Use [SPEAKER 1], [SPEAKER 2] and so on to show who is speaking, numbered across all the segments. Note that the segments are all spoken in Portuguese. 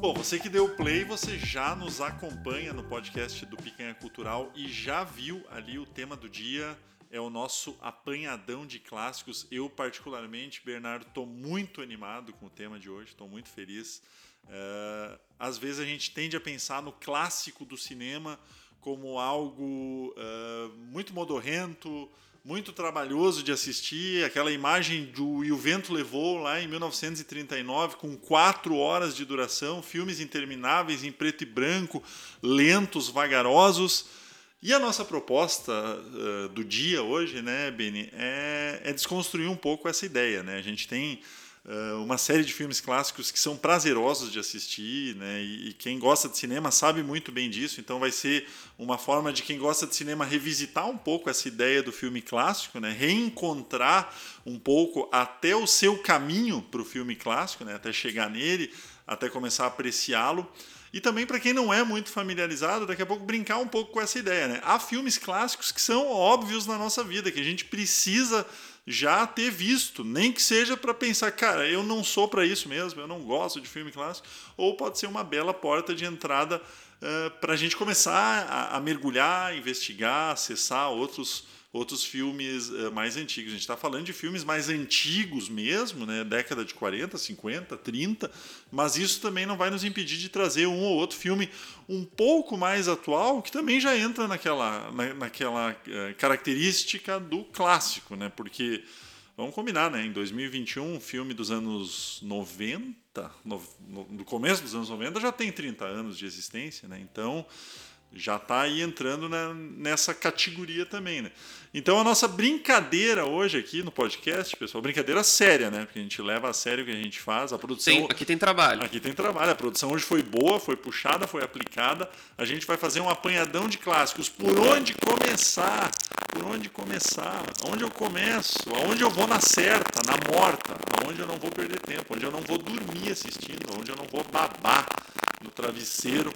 [SPEAKER 1] Bom, você que deu play, você já nos acompanha no podcast do Picanha Cultural e já viu ali o tema do dia. É o nosso apanhadão de clássicos. Eu, particularmente, Bernardo, estou muito animado com o tema de hoje, estou muito feliz. Uh, às vezes a gente tende a pensar no clássico do cinema como algo uh, muito modorrento, muito trabalhoso de assistir. Aquela imagem do E o Vento Levou lá em 1939, com quatro horas de duração, filmes intermináveis em preto e branco, lentos, vagarosos. E a nossa proposta uh, do dia hoje, né, Beni, é, é desconstruir um pouco essa ideia. Né? A gente tem uma série de filmes clássicos que são prazerosos de assistir, né? E, e, quem gosta de cinema sabe muito bem disso. Então vai ser uma forma de quem gosta de cinema revisitar um pouco essa ideia do filme clássico, né? Reencontrar um pouco até o seu caminho para o filme clássico, né? Até chegar nele, até começar a apreciá-lo. E também para quem não é muito familiarizado, daqui a pouco brincar um pouco com essa ideia, né? Há filmes clássicos que são óbvios na nossa vida, que a gente precisa já ter visto, nem que seja para pensar, cara, eu não sou para isso mesmo, eu não gosto de filme clássico, ou pode ser uma bela porta de entrada uh, para a gente começar a, a mergulhar, investigar, acessar outros outros filmes uh, mais antigos. A gente está falando de filmes mais antigos mesmo, né? década de 40, 50, 30, mas isso também não vai nos impedir de trazer um ou outro filme um pouco mais atual, que também já entra naquela, na, naquela uh, característica do clássico, né? porque, vamos combinar, né? em 2021, um filme dos anos 90, no, no, no começo dos anos 90, já tem 30 anos de existência, né? então já está aí entrando na, nessa categoria também, né? Então a nossa brincadeira hoje aqui no podcast, pessoal, brincadeira séria, né? Porque a gente leva a sério o que a gente faz, a produção.
[SPEAKER 2] Tem, aqui tem trabalho.
[SPEAKER 1] Aqui tem trabalho. A produção hoje foi boa, foi puxada, foi aplicada. A gente vai fazer um apanhadão de clássicos. Por onde começar? Por onde começar? Onde eu começo? Aonde eu vou na certa, na morta? Aonde eu não vou perder tempo? Onde eu não vou dormir assistindo? Onde eu não vou babar no travesseiro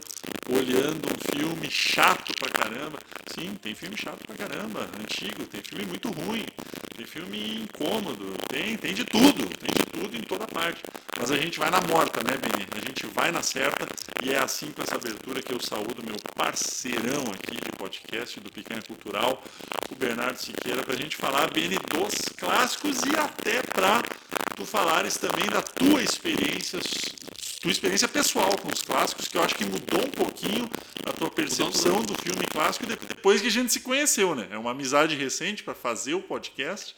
[SPEAKER 1] olhando um filme chato pra caramba? Sim, tem filme chato pra caramba, antigo tem filme muito ruim, tem filme incômodo, tem, tem de tudo, tem de tudo em toda parte. Mas a gente vai na morta, né, Beni? A gente vai na certa e é assim com essa abertura que eu saúdo meu parceirão aqui de podcast do Picanha Cultural, o Bernardo Siqueira, para a gente falar, Beni, dos clássicos e até para tu falares também da tua experiência tua experiência pessoal com os clássicos, que eu acho que mudou um pouquinho a tua percepção do filme clássico depois que a gente se conheceu, né? É uma amizade recente para fazer o podcast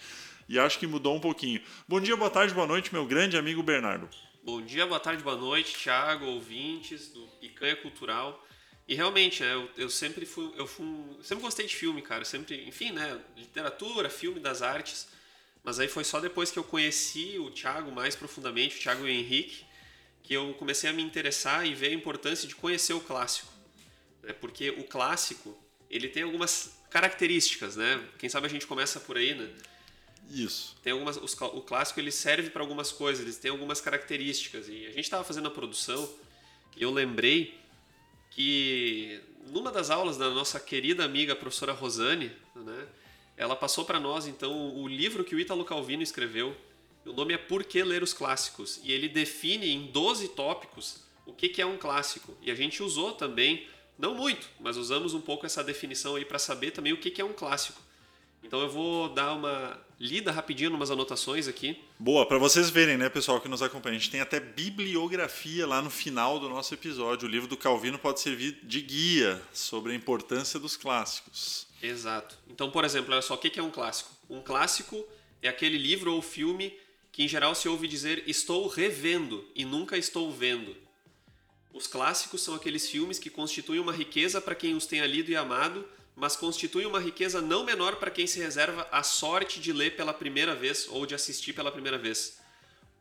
[SPEAKER 1] e acho que mudou um pouquinho. Bom dia, boa tarde, boa noite, meu grande amigo Bernardo.
[SPEAKER 2] Bom dia, boa tarde, boa noite, Thiago, ouvintes do Picanha Cultural. E realmente, é, eu, eu sempre fui, eu fui, sempre gostei de filme, cara. Sempre, enfim, né? Literatura, filme das artes. Mas aí foi só depois que eu conheci o Thiago mais profundamente, o Thiago e o Henrique, que eu comecei a me interessar e ver a importância de conhecer o clássico. Né? Porque o clássico, ele tem algumas características, né? Quem sabe a gente começa por aí, né?
[SPEAKER 1] Isso.
[SPEAKER 2] Tem algumas, os, o clássico ele serve para algumas coisas, ele tem algumas características. E a gente estava fazendo a produção e eu lembrei que numa das aulas da nossa querida amiga professora Rosane, né, ela passou para nós então o livro que o Ítalo Calvino escreveu, o nome é Por que Ler os Clássicos? E ele define em 12 tópicos o que, é um clássico. E a gente usou também, não muito, mas usamos um pouco essa definição aí para saber também o que, que é um clássico. Então eu vou dar uma lida rapidinho umas anotações aqui.
[SPEAKER 1] Boa, para vocês verem, né, pessoal que nos acompanha. A gente tem até bibliografia lá no final do nosso episódio. O livro do Calvino pode servir de guia sobre a importância dos clássicos.
[SPEAKER 2] Exato. Então, por exemplo, olha só, o que é um clássico? Um clássico é aquele livro ou filme que em geral se ouve dizer estou revendo e nunca estou vendo. Os clássicos são aqueles filmes que constituem uma riqueza para quem os tenha lido e amado, mas constituem uma riqueza não menor para quem se reserva a sorte de ler pela primeira vez ou de assistir pela primeira vez.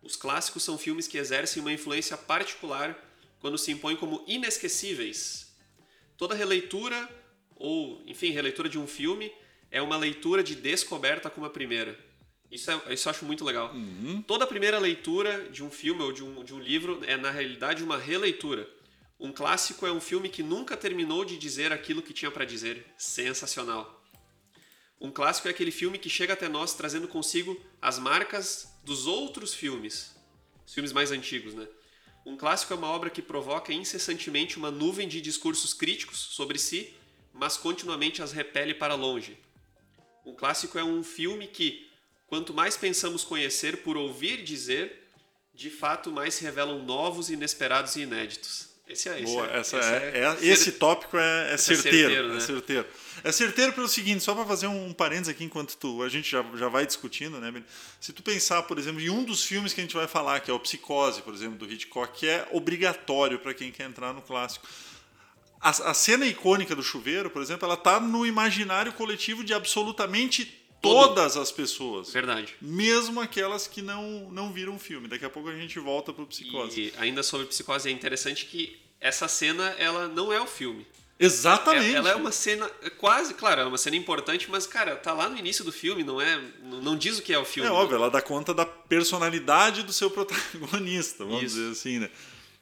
[SPEAKER 2] Os clássicos são filmes que exercem uma influência particular quando se impõem como inesquecíveis. Toda releitura, ou enfim, releitura de um filme, é uma leitura de descoberta como a primeira. Isso, é, isso eu acho muito legal. Uhum. Toda primeira leitura de um filme ou de um, de um livro é, na realidade, uma releitura. Um clássico é um filme que nunca terminou de dizer aquilo que tinha para dizer. Sensacional. Um clássico é aquele filme que chega até nós trazendo consigo as marcas dos outros filmes. Os filmes mais antigos, né? Um clássico é uma obra que provoca incessantemente uma nuvem de discursos críticos sobre si, mas continuamente as repele para longe. Um clássico é um filme que, quanto mais pensamos conhecer por ouvir dizer, de fato mais se revelam novos, inesperados e inéditos. Esse é esse.
[SPEAKER 1] Boa,
[SPEAKER 2] é,
[SPEAKER 1] essa
[SPEAKER 2] esse,
[SPEAKER 1] é,
[SPEAKER 2] é,
[SPEAKER 1] é, esse tópico é, é certeiro.
[SPEAKER 2] certeiro, né?
[SPEAKER 1] É certeiro. É certeiro pelo seguinte, só para fazer um parênteses aqui enquanto tu, a gente já, já vai discutindo, né? Se tu pensar, por exemplo, em um dos filmes que a gente vai falar, que é o Psicose, por exemplo, do Hitchcock, que é obrigatório para quem quer entrar no clássico. A, a, cena icônica do chuveiro, por exemplo, ela tá no imaginário coletivo de absolutamente todas as pessoas.
[SPEAKER 2] Verdade.
[SPEAKER 1] Mesmo aquelas que não, não viram o filme. Daqui a pouco a gente volta pro Psicose.
[SPEAKER 2] E ainda sobre Psicose, é interessante que essa cena, ela não é o filme.
[SPEAKER 1] Exatamente.
[SPEAKER 2] Ela é uma cena quase, claro, é uma cena importante, mas cara, tá lá no início do filme, não é, não diz o que é o filme.
[SPEAKER 1] É óbvio, ela dá conta da personalidade do seu protagonista, vamos
[SPEAKER 2] Isso.
[SPEAKER 1] dizer assim, né?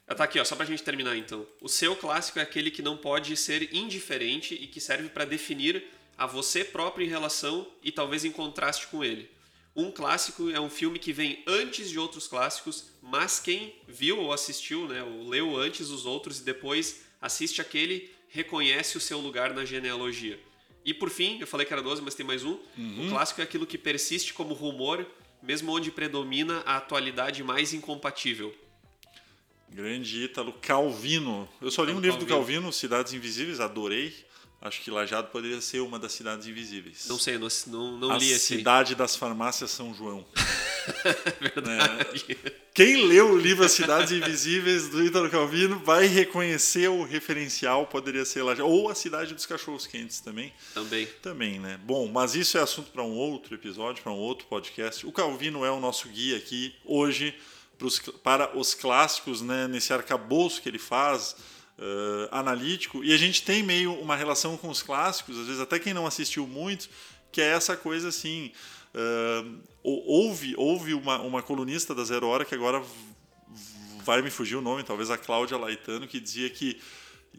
[SPEAKER 2] Ah, Tá aqui, ó, só pra gente terminar então. O seu clássico é aquele que não pode ser indiferente e que serve para definir a você próprio em relação e talvez em contraste com ele. Um clássico é um filme que vem antes de outros clássicos, mas quem viu ou assistiu, né, ou leu antes os outros e depois assiste aquele, reconhece o seu lugar na genealogia. E por fim, eu falei que era 12, mas tem mais um. O clássico é aquilo que persiste como rumor, mesmo onde predomina a atualidade mais incompatível.
[SPEAKER 1] Grande Ítalo Calvino. Eu só li um livro do
[SPEAKER 2] Calvino.
[SPEAKER 1] Cidades Invisíveis, adorei. Acho que Lajado poderia ser uma das cidades invisíveis.
[SPEAKER 2] Não sei, não, não, não
[SPEAKER 1] a
[SPEAKER 2] li esse. aí.
[SPEAKER 1] cidade das farmácias São João.
[SPEAKER 2] Verdade.
[SPEAKER 1] Quem leu o livro As Cidades Invisíveis do Ítalo Calvino vai reconhecer o referencial, poderia ser Lajado. Ou a Cidade dos Cachorros Quentes também.
[SPEAKER 2] Também.
[SPEAKER 1] Também, né? Bom, mas isso é assunto para um outro episódio, para um outro podcast. O Calvino é o nosso guia aqui hoje pros, para os clássicos, né? Nesse arcabouço que ele faz, eh, analítico. E a gente tem meio uma relação com os clássicos, às vezes até quem não assistiu muito, que é essa coisa assim. ou- houve houve uma, uma colunista da Zero Hora que agora vai me fugir o nome, talvez a Cláudia Laitano, que dizia que.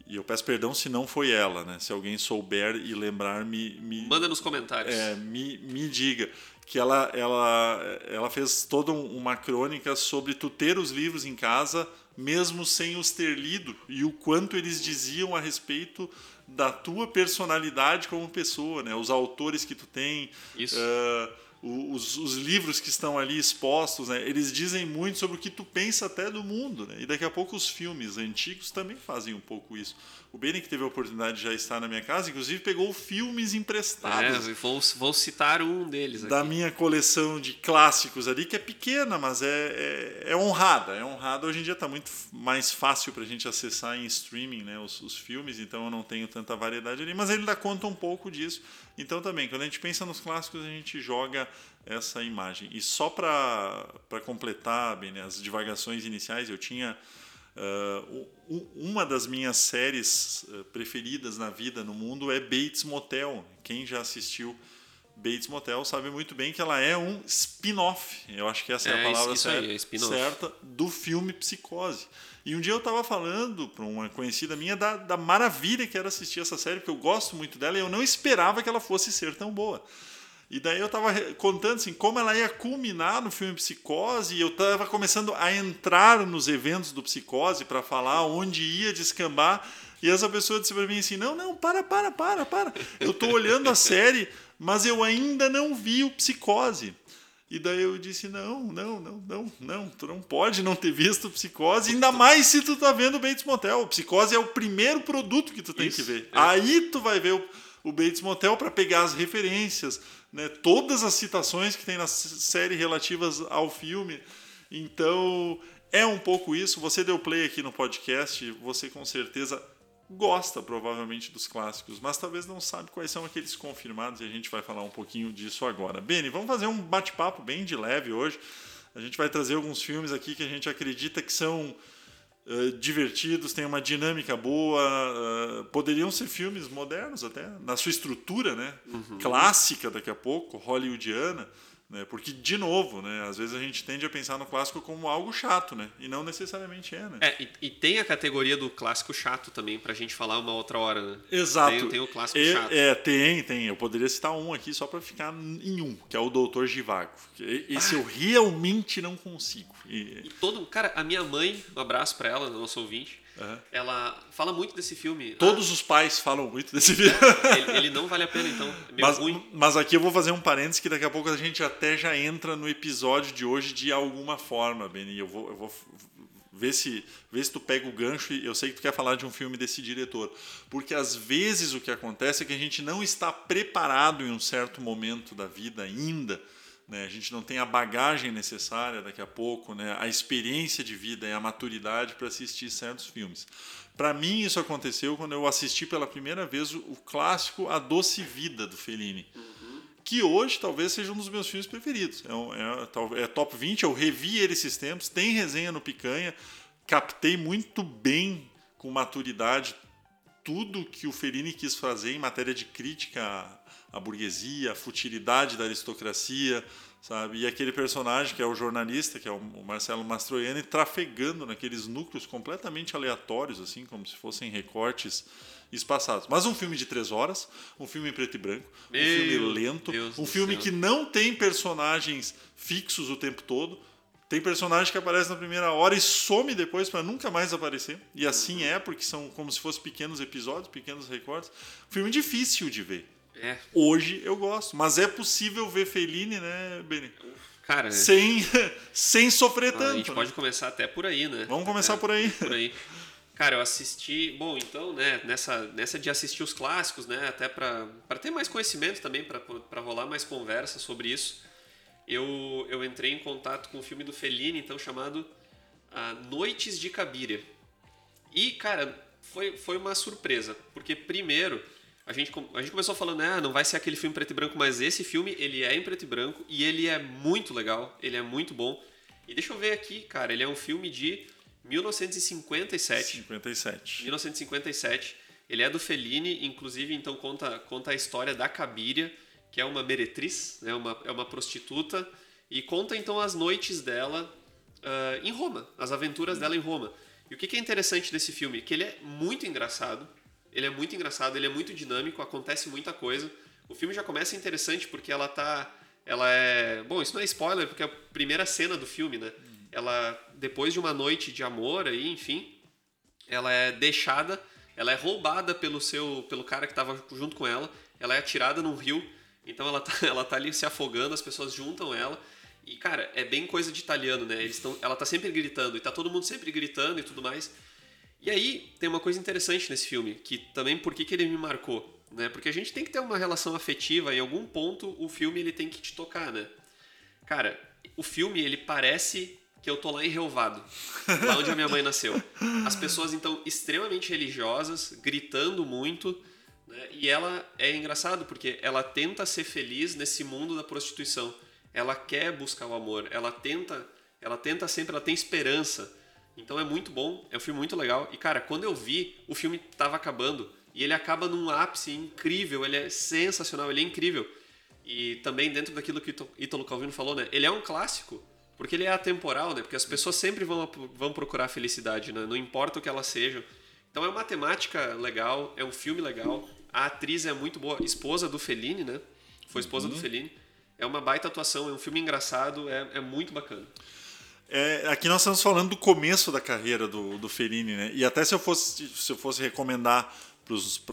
[SPEAKER 1] E eu peço perdão se não foi ela, né? Se alguém souber e lembrar, me, me,
[SPEAKER 2] Manda nos comentários.
[SPEAKER 1] é, me, me diga que ela, ela, ela fez toda um- uma crônica sobre tu ter os livros em casa mesmo sem os ter lido e o quanto eles diziam a respeito da tua personalidade como pessoa, né? Os autores que tu tem,
[SPEAKER 2] Isso.
[SPEAKER 1] eh, os, os livros que estão ali expostos, né? Eles dizem muito sobre o que tu pensa até do mundo, né? E daqui a pouco os filmes antigos também fazem um pouco isso. O Beni, que teve a oportunidade de já estar na minha casa, inclusive pegou filmes emprestados
[SPEAKER 2] É, vou, vou citar um deles aqui.
[SPEAKER 1] da minha coleção de clássicos ali, que é pequena, mas é, é, é honrada. É honrada. Hoje em dia está muito mais fácil para a gente acessar em streaming né, os, os filmes, então eu não tenho tanta variedade ali, mas ele dá conta um pouco disso. Então também, quando a gente pensa nos clássicos, a gente joga essa imagem. E só para completar bem, né, as divagações iniciais, eu tinha. Uh, uma das minhas séries uh, preferidas na vida, no mundo, é Bates Motel. Quem já assistiu Bates Motel sabe muito bem que ela é um spin-off. Eu acho que essa é,
[SPEAKER 2] É,
[SPEAKER 1] a palavra
[SPEAKER 2] isso aí,
[SPEAKER 1] certa,
[SPEAKER 2] é
[SPEAKER 1] certa do filme Psicose. E um dia eu estava falando para uma conhecida minha da, da maravilha que era assistir essa série, porque eu gosto muito dela e eu não esperava que ela fosse ser tão boa. E daí eu tava contando assim, como ela ia culminar no filme Psicose, e eu tava começando a entrar nos eventos do Psicose para falar onde ia descambar, e essa pessoa disse para mim assim: "Não, não, para, para, para, para. Eu tô olhando a série, mas eu ainda não vi o Psicose". E daí eu disse: "Não, não, não, não, não, tu não pode não ter visto o Psicose, ainda mais se tu tá vendo o Bates Motel. O Psicose é o primeiro produto que tu tem
[SPEAKER 2] Isso,
[SPEAKER 1] que ver.
[SPEAKER 2] é.
[SPEAKER 1] Aí tu vai ver o, o Bates Motel para pegar as referências, né? Todas as citações que tem na série relativas ao filme. Então, é um pouco isso. Você deu play aqui no podcast, você com certeza gosta provavelmente dos clássicos, mas talvez não sabe quais são aqueles confirmados e a gente vai falar um pouquinho disso agora. Beni, vamos fazer um bate-papo bem de leve hoje. A gente vai trazer alguns filmes aqui que a gente acredita que são eh, divertidos, têm uma dinâmica boa, eh, poderiam ser filmes modernos até, na sua estrutura, né? Clássica daqui a pouco, hollywoodiana, Né? Porque, de novo, né? às vezes a gente tende a pensar no clássico como algo chato, né? e não necessariamente é. Né?
[SPEAKER 2] É, e, e tem a categoria do clássico chato também, para a gente falar uma outra hora. Né?
[SPEAKER 1] Exato.
[SPEAKER 2] Tem, tem o clássico
[SPEAKER 1] é,
[SPEAKER 2] chato.
[SPEAKER 1] É, tem, tem. Eu poderia citar um aqui só para ficar em um, que é o Doutor Givago. Esse ah. eu realmente não consigo.
[SPEAKER 2] E... e todo, cara, a minha mãe, um abraço para ela, nosso ouvinte, Uhum. Ela fala muito desse filme.
[SPEAKER 1] Todos ah, os pais falam muito desse filme.
[SPEAKER 2] É, ele, ele, não vale a pena, então. É
[SPEAKER 1] mas, mas aqui eu vou fazer um parênteses que daqui a pouco a gente até já entra no episódio de hoje de alguma forma, Beni. Eu vou, eu vou ver se, ver se tu pega o gancho e eu sei que tu quer falar de um filme desse diretor. Porque às vezes o que acontece é que a gente não está preparado em um certo momento da vida ainda né? A gente não tem a bagagem necessária daqui a pouco, né? a experiência de vida e a maturidade para assistir certos filmes. Para mim, isso aconteceu quando eu assisti pela primeira vez o, clássico A Doce Vida, do Fellini. Que hoje talvez seja um dos meus filmes preferidos. É, é, é top 20, eu revi ele esses tempos, tem resenha no Picanha, captei muito bem, com maturidade, tudo que o Fellini quis fazer em matéria de crítica a burguesia, a futilidade da aristocracia, sabe? E aquele personagem que é o jornalista, que é o Marcelo Mastroianni, trafegando naqueles núcleos completamente aleatórios, assim, como se fossem recortes espaçados. Mas um filme de três horas, um filme em preto e branco, Meu um filme lento, Deus um filme que não tem personagens fixos o tempo todo. Tem personagem que aparece na primeira hora e some depois para nunca mais aparecer. E assim é, porque são como se fossem pequenos episódios, pequenos recortes. Filme difícil de ver. É. Hoje eu gosto, mas é possível ver Fellini, né, Beni?
[SPEAKER 2] Cara,
[SPEAKER 1] sem, sem sofrer tanto.
[SPEAKER 2] A gente né? pode começar até por aí, né?
[SPEAKER 1] Vamos começar
[SPEAKER 2] é,
[SPEAKER 1] por aí.
[SPEAKER 2] Por aí. Cara, eu assisti, bom, então, né, nessa, nessa de assistir os clássicos, né, até para ter mais conhecimento também, para rolar mais conversa sobre isso, eu, eu entrei em contato com um filme do Fellini, então, chamado ah, Noites de Cabiria. E, cara, foi, foi uma surpresa, porque primeiro a gente, a gente começou falando, ah, não vai ser aquele filme preto e branco, mas esse filme, ele é em preto e branco e ele é muito legal, ele é muito bom. E deixa eu ver aqui, cara, ele é um filme de 1957.
[SPEAKER 1] 57.
[SPEAKER 2] 1957. Ele é do Fellini, inclusive, então conta, conta a história da Cabiria, que é uma meretriz, né, uma, é uma prostituta, e conta então as noites dela uh, em Roma, as aventuras dela em Roma. E o que, que é interessante desse filme? Que ele é muito engraçado, ele é muito engraçado, ele é muito dinâmico, acontece muita coisa. O filme já começa interessante porque ela tá. Ela é. Bom, isso não é spoiler, porque é a primeira cena do filme, né? Ela, depois de uma noite de amor aí, enfim, ela é deixada, ela é roubada pelo seu. pelo cara que estava junto com ela, ela é atirada num rio, então ela tá, ela tá ali se afogando, as pessoas juntam ela. E, cara, é bem coisa de italiano, né? Eles tão, ela tá sempre gritando, e tá todo mundo sempre gritando e tudo mais. E aí tem uma coisa interessante nesse filme, que também por que, que ele me marcou, né? Porque a gente tem que ter uma relação afetiva, em algum ponto o filme ele tem que te tocar, né? Cara, o filme ele parece que eu tô lá em Relvado, lá onde a minha mãe nasceu. As pessoas então extremamente religiosas, gritando muito, né? E ela é engraçado porque ela tenta ser feliz nesse mundo da prostituição. Ela quer buscar o amor, ela tenta, ela tenta sempre, ela tem esperança. Então é muito bom, é um filme muito legal. E cara, quando eu vi, o filme estava acabando e ele acaba num ápice incrível, ele é sensacional, ele é incrível. E também dentro daquilo que o Ítalo Calvino falou, né? Ele é um clássico, porque ele é atemporal, né? Porque as pessoas sempre vão, vão procurar felicidade, né? Não importa o que elas sejam. Então é uma temática legal, é um filme legal. A atriz é muito boa, esposa do Fellini, né? Foi esposa uhum. do Fellini. É uma baita atuação, é um filme engraçado, é, é muito bacana.
[SPEAKER 1] É, aqui nós estamos falando do começo da carreira do, do Ferini, né? E até se eu fosse, se eu fosse recomendar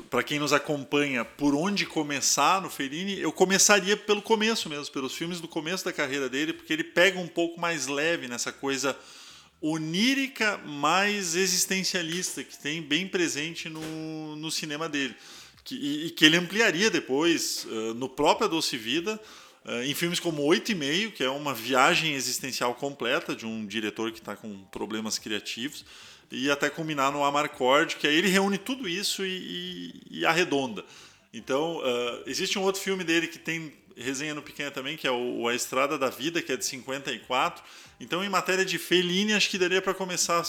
[SPEAKER 1] para quem nos acompanha por onde começar no Ferini, eu começaria pelo começo mesmo, pelos filmes do começo da carreira dele, porque ele pega um pouco mais leve nessa coisa onírica mais existencialista que tem bem presente no, no cinema dele. Que, e, e que ele ampliaria depois uh, no próprio Doce Vida, em filmes como Oito e Meio, que é uma viagem existencial completa de um diretor que está com problemas criativos, e até culminar no Amarcord, que aí ele reúne tudo isso e, e, e arredonda. Então, uh, existe um outro filme dele que tem resenha no Pequena também, que é o A Estrada da Vida, que é de 54. Então, em matéria de Fellini, acho que daria para começar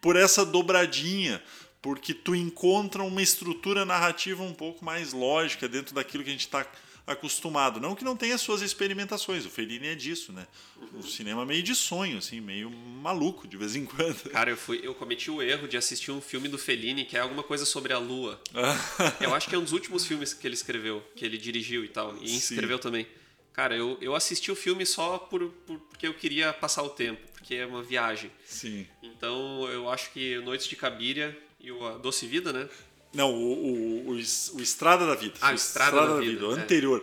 [SPEAKER 1] por essa dobradinha, porque tu encontra uma estrutura narrativa um pouco mais lógica dentro daquilo que a gente está acostumado. Não que não tenha suas experimentações, o Fellini é disso, né? O cinema meio de sonho, assim, meio maluco de vez em quando.
[SPEAKER 2] Cara, eu, fui, eu cometi o erro de assistir um filme do Fellini que é alguma coisa sobre a lua. eu acho que é um dos últimos filmes que ele escreveu, que ele dirigiu e tal, e Sim. escreveu também. Cara, eu, eu assisti o filme só por, por, porque eu queria passar o tempo, porque é uma viagem.
[SPEAKER 1] Sim.
[SPEAKER 2] Então eu acho que Noites de Cabiria e o a Doce Vida, né?
[SPEAKER 1] Não, o, o, o, o Estrada da Vida.
[SPEAKER 2] Ah, o Estrada, Estrada da, da, Vida,
[SPEAKER 1] o é. anterior.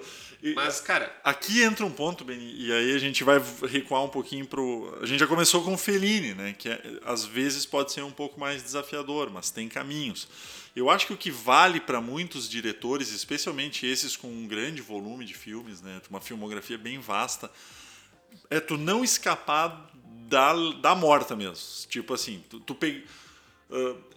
[SPEAKER 2] Mas, cara.
[SPEAKER 1] Aqui entra um ponto, Beni, e aí a gente vai recuar um pouquinho pro. A gente já começou com o Fellini, né? Que é, às vezes pode ser um pouco mais desafiador, mas tem caminhos. Eu acho que o que vale para muitos diretores, especialmente esses com um grande volume de filmes, né? Uma filmografia bem vasta, é tu não escapar da, da morta mesmo. Tipo assim, tu, tu pega. Uh,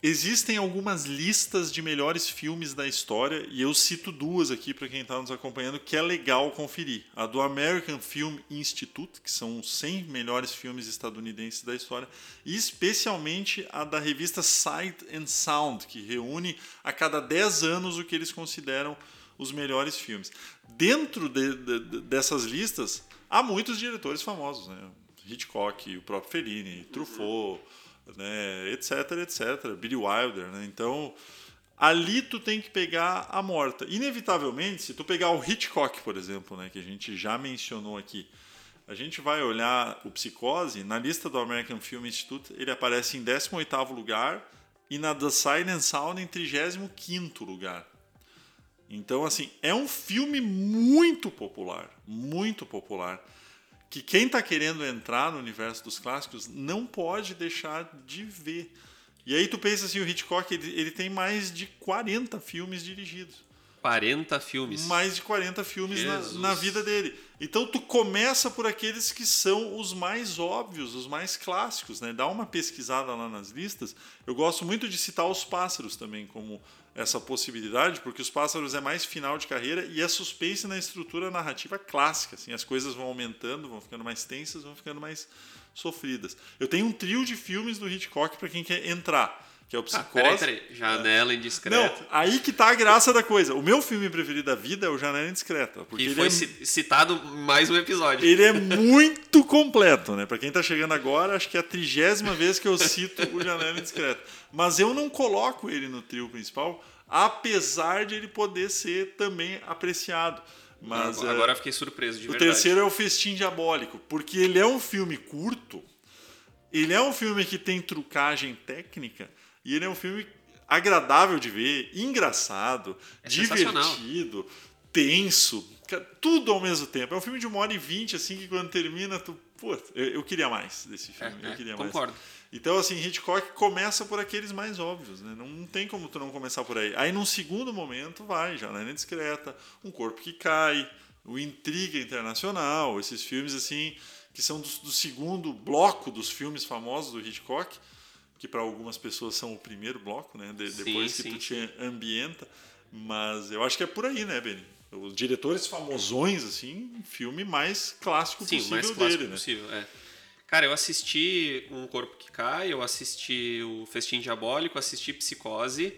[SPEAKER 1] Existem algumas listas de melhores filmes da história e eu cito duas aqui para quem está nos acompanhando que é legal conferir. A do American Film Institute, que são os 100 melhores filmes estadunidenses da história, e especialmente a da revista Sight and Sound, que reúne a cada 10 anos o que eles consideram os melhores filmes. Dentro de, de, dessas listas, há muitos diretores famosos, né? Hitchcock, o próprio Fellini, Truffaut né, etc, etc, Billy Wilder, né? Então, ali tu tem que pegar a morta. Inevitavelmente, se tu pegar o Hitchcock, por exemplo, né, que a gente já mencionou aqui, a gente vai olhar o Psicose, na lista do American Film Institute, ele aparece em 18º lugar e na The Silent Sound em 35º lugar. Então, assim, é um filme muito popular, muito popular que quem está querendo entrar no universo dos clássicos não pode deixar de ver. E aí tu pensa assim, o Hitchcock ele, ele tem mais de 40 filmes dirigidos.
[SPEAKER 2] 40 filmes.
[SPEAKER 1] Mais de 40 filmes na, na, vida dele. Então tu começa por aqueles que são os mais óbvios, os mais clássicos, né? Dá uma pesquisada lá nas listas. Eu gosto muito de citar os pássaros também como essa possibilidade, porque os pássaros é mais final de carreira e é suspense na estrutura narrativa clássica. Assim, as coisas vão aumentando, vão ficando mais tensas, vão ficando mais sofridas. Eu tenho um trio de filmes do Hitchcock para quem quer entrar que é o Psicose. Ah, peraí, peraí.
[SPEAKER 2] Janela Indiscreta. Não,
[SPEAKER 1] aí que tá a graça da coisa. O meu filme preferido da vida é o Janela Indiscreta.
[SPEAKER 2] Porque e foi é... citado mais um episódio.
[SPEAKER 1] Ele é muito completo, né? Para quem tá chegando agora, acho que é a trigésima vez que eu cito o Janela Indiscreta. Mas eu não coloco ele no trio principal, apesar de ele poder ser também apreciado. Mas,
[SPEAKER 2] agora é... fiquei surpreso, de
[SPEAKER 1] o
[SPEAKER 2] verdade.
[SPEAKER 1] O terceiro é o Festim Diabólico, porque ele é um filme curto, ele é um filme que tem trucagem técnica, e ele é um filme agradável de ver, engraçado, é divertido, tenso, tudo ao mesmo tempo. É um filme de uma hora e vinte, assim, que quando termina, tu. Pô, eu, eu queria mais desse filme. É, eu queria
[SPEAKER 2] é,
[SPEAKER 1] mais.
[SPEAKER 2] Concordo.
[SPEAKER 1] Então, assim, Hitchcock começa por aqueles mais óbvios, né? Não, não tem como tu não começar por aí. Aí, num segundo momento, vai, Janela Discreta, Um Corpo que Cai, O Intriga Internacional, esses filmes, assim, que são do, do segundo bloco dos filmes famosos do Hitchcock que para algumas pessoas são o primeiro bloco, né? De, sim, depois que sim, tu te ambienta. Mas eu acho que é por aí, né, Beni? Os diretores famosões, assim, filme mais clássico sim, possível mais clássico dele,
[SPEAKER 2] possível, né? É. Cara, eu assisti Um Corpo que Cai, eu assisti o Festim Diabólico, assisti Psicose.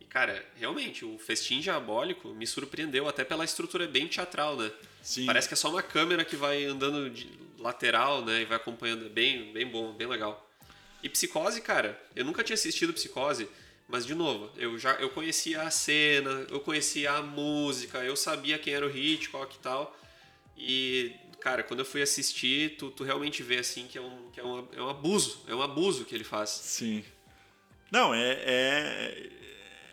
[SPEAKER 2] E, cara, realmente, o Festim Diabólico me surpreendeu, até pela estrutura bem teatral, né? Sim. Parece que é só uma câmera que vai andando de lateral, né? E vai acompanhando. É bem, bem bom, bem legal. E Psicose, cara, eu nunca tinha assistido Psicose, mas de novo, eu já eu conhecia a cena, eu conhecia a música, eu sabia quem era o Hitchcock e tal. E, cara, quando eu fui assistir, tu, tu realmente vê assim que é um, que é, um, é um abuso, é um abuso que ele faz.
[SPEAKER 1] Sim. Não, é, é,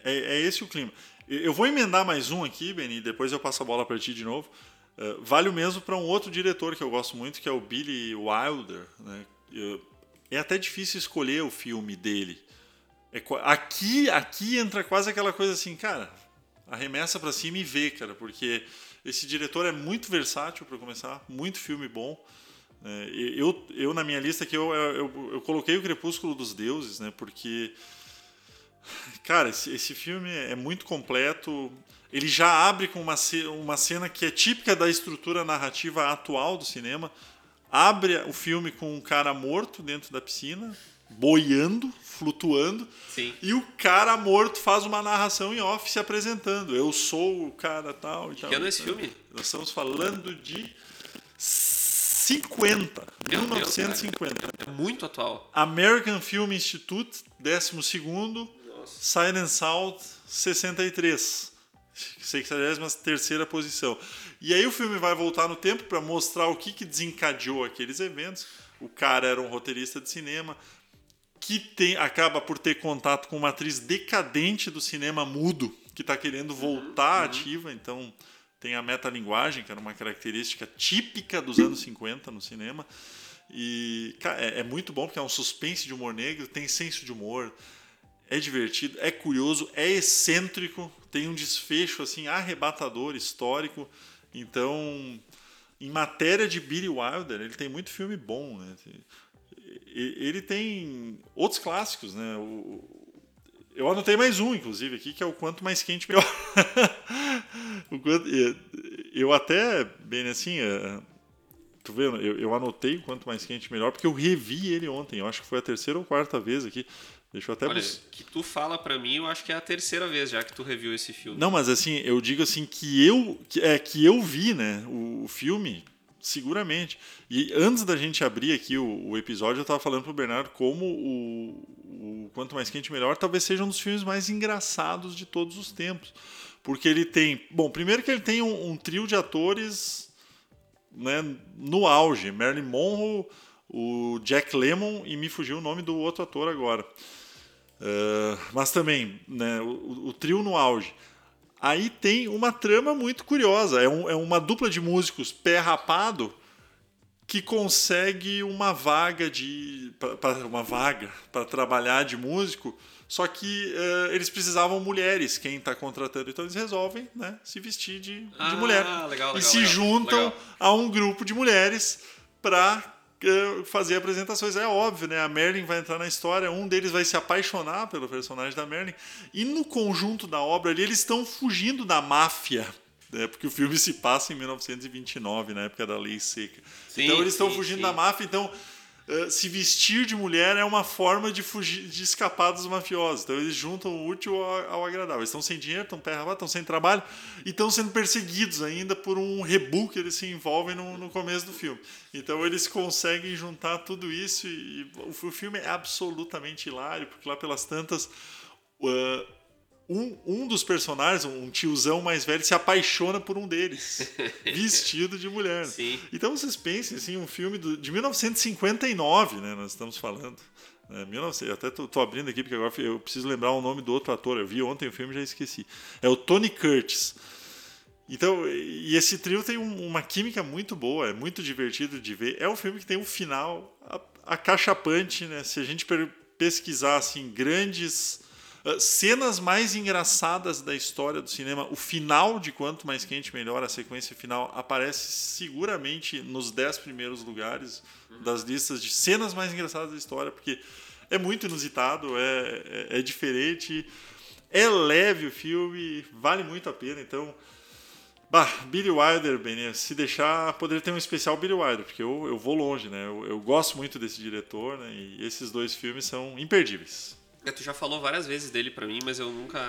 [SPEAKER 1] é, é esse o clima. Eu vou emendar mais um aqui, Beni, depois eu passo a bola para ti de novo. Uh, vale o mesmo para um outro diretor que eu gosto muito, que é o Billy Wilder. Né? Eu, é até difícil escolher o filme dele. É, aqui, aqui entra quase aquela coisa assim, cara, arremessa para cima e vê, cara, porque esse diretor é muito versátil para começar, muito filme bom. É, eu, eu na minha lista aqui eu, eu, eu, coloquei o Crepúsculo dos Deuses, né? Porque cara, esse, esse filme é muito completo. Ele já abre com uma, uma cena que é típica da estrutura narrativa atual do cinema abre o filme com um cara morto dentro da piscina, boiando, flutuando.
[SPEAKER 2] Sim.
[SPEAKER 1] E o cara morto faz uma narração em off se apresentando. Eu sou o cara tal e tal.
[SPEAKER 2] Que ano é esse filme?
[SPEAKER 1] Nós estamos falando de 50.
[SPEAKER 2] Meu Deus,
[SPEAKER 1] 1950.
[SPEAKER 2] É muito atual.
[SPEAKER 1] American Film Institute, 12
[SPEAKER 2] Nossa.
[SPEAKER 1] Silence Out, 63. 63 posição. E aí o filme vai voltar no tempo para mostrar o que, que desencadeou aqueles eventos. O cara era um roteirista de cinema que tem, acaba por ter contato com uma atriz decadente do cinema mudo, que está querendo voltar ativa, então tem a metalinguagem, que era uma característica típica dos anos 50 no cinema. E cara, é, é muito bom porque é um suspense de humor negro, tem senso de humor, é divertido, é curioso, é excêntrico, tem um desfecho assim arrebatador, histórico. Então, em matéria de Billy Wilder, ele tem muito filme bom, né? Ele tem outros clássicos, né? O- eu anotei mais um, inclusive, aqui, que é o Quanto Mais Quente Melhor. Quanto- eu até, bem assim, é, tu vendo, eu, eu anotei o Quanto Mais Quente Melhor, porque eu revi ele ontem. Eu acho que foi a terceira ou quarta vez aqui. Deixa eu até
[SPEAKER 2] Olha,
[SPEAKER 1] bus-
[SPEAKER 2] que tu fala pra mim, eu acho que é a terceira vez já que tu reviu esse filme.
[SPEAKER 1] Não, mas assim, eu digo assim que eu que, é que eu vi, né, o, o filme, seguramente. E antes da gente abrir aqui o, o episódio, eu tava falando pro Bernardo como o, o Quanto Mais Quente Melhor talvez seja um dos filmes mais engraçados de todos os tempos. Porque ele tem, bom, primeiro que ele tem um, um trio de atores, né, no auge, Marilyn Monroe, o Jack Lemmon e me fugiu o nome do outro ator agora. Uh, mas também, né, o, o trio no auge. Aí tem uma trama muito curiosa. É, um- é uma dupla de músicos pé rapado que consegue uma vaga de pra- uma vaga para trabalhar de músico. Só que eh, eles precisavam mulheres, quem está contratando. Então eles resolvem né, se vestir de, de
[SPEAKER 2] Ah,
[SPEAKER 1] mulher.
[SPEAKER 2] legal, legal,
[SPEAKER 1] e se
[SPEAKER 2] legal,
[SPEAKER 1] juntam a um grupo de mulheres para fazer apresentações. É óbvio, né? A Merlin vai entrar na história, um deles vai se apaixonar pelo personagem da Merlin. E no conjunto da obra ali, eles estão fugindo da máfia. né? Porque o filme se passa em 1929, na época da Lei Seca.
[SPEAKER 2] Sim,
[SPEAKER 1] então eles estão fugindo
[SPEAKER 2] sim.
[SPEAKER 1] da máfia, então eh, se vestir de mulher é uma forma de fugir, de escapar dos mafiosos. Então eles juntam o útil ao, ao agradável. Eles estão sem dinheiro, estão rapado, estão sem trabalho e estão sendo perseguidos ainda por um rebu que eles se envolvem no, no começo do filme. Então eles conseguem juntar tudo isso e, e o, o filme é absolutamente hilário, porque lá pelas tantas. uh, um, um dos personagens, um tiozão mais velho, se apaixona por um deles, vestido de mulher.
[SPEAKER 2] Sim.
[SPEAKER 1] Então vocês pensem, assim, um filme do- de 1959, né? Nós estamos falando. É, 19, eu até tô, tô abrindo aqui porque agora eu preciso lembrar o nome do outro ator. Eu vi ontem o filme e já esqueci. É o Tony Curtis. Então, e esse trio tem um- uma química muito boa, é muito divertido de ver. É um filme que tem um final acachapante, né? Se a gente pesquisar assim grandes cenas mais engraçadas da história do cinema, o final de Quanto Mais Quente Melhor, a sequência final, aparece seguramente nos dez primeiros lugares das listas de cenas mais engraçadas da história, porque é muito inusitado, é, é, é diferente, é leve o filme, vale muito a pena, então... Bah, Billy Wilder, Benê, se deixar, poderia ter um especial Billy Wilder, porque eu, eu vou longe, né? Eu, eu gosto muito desse diretor, né? E esses dois filmes são imperdíveis.
[SPEAKER 2] Tu já falou várias vezes dele pra mim, mas eu nunca.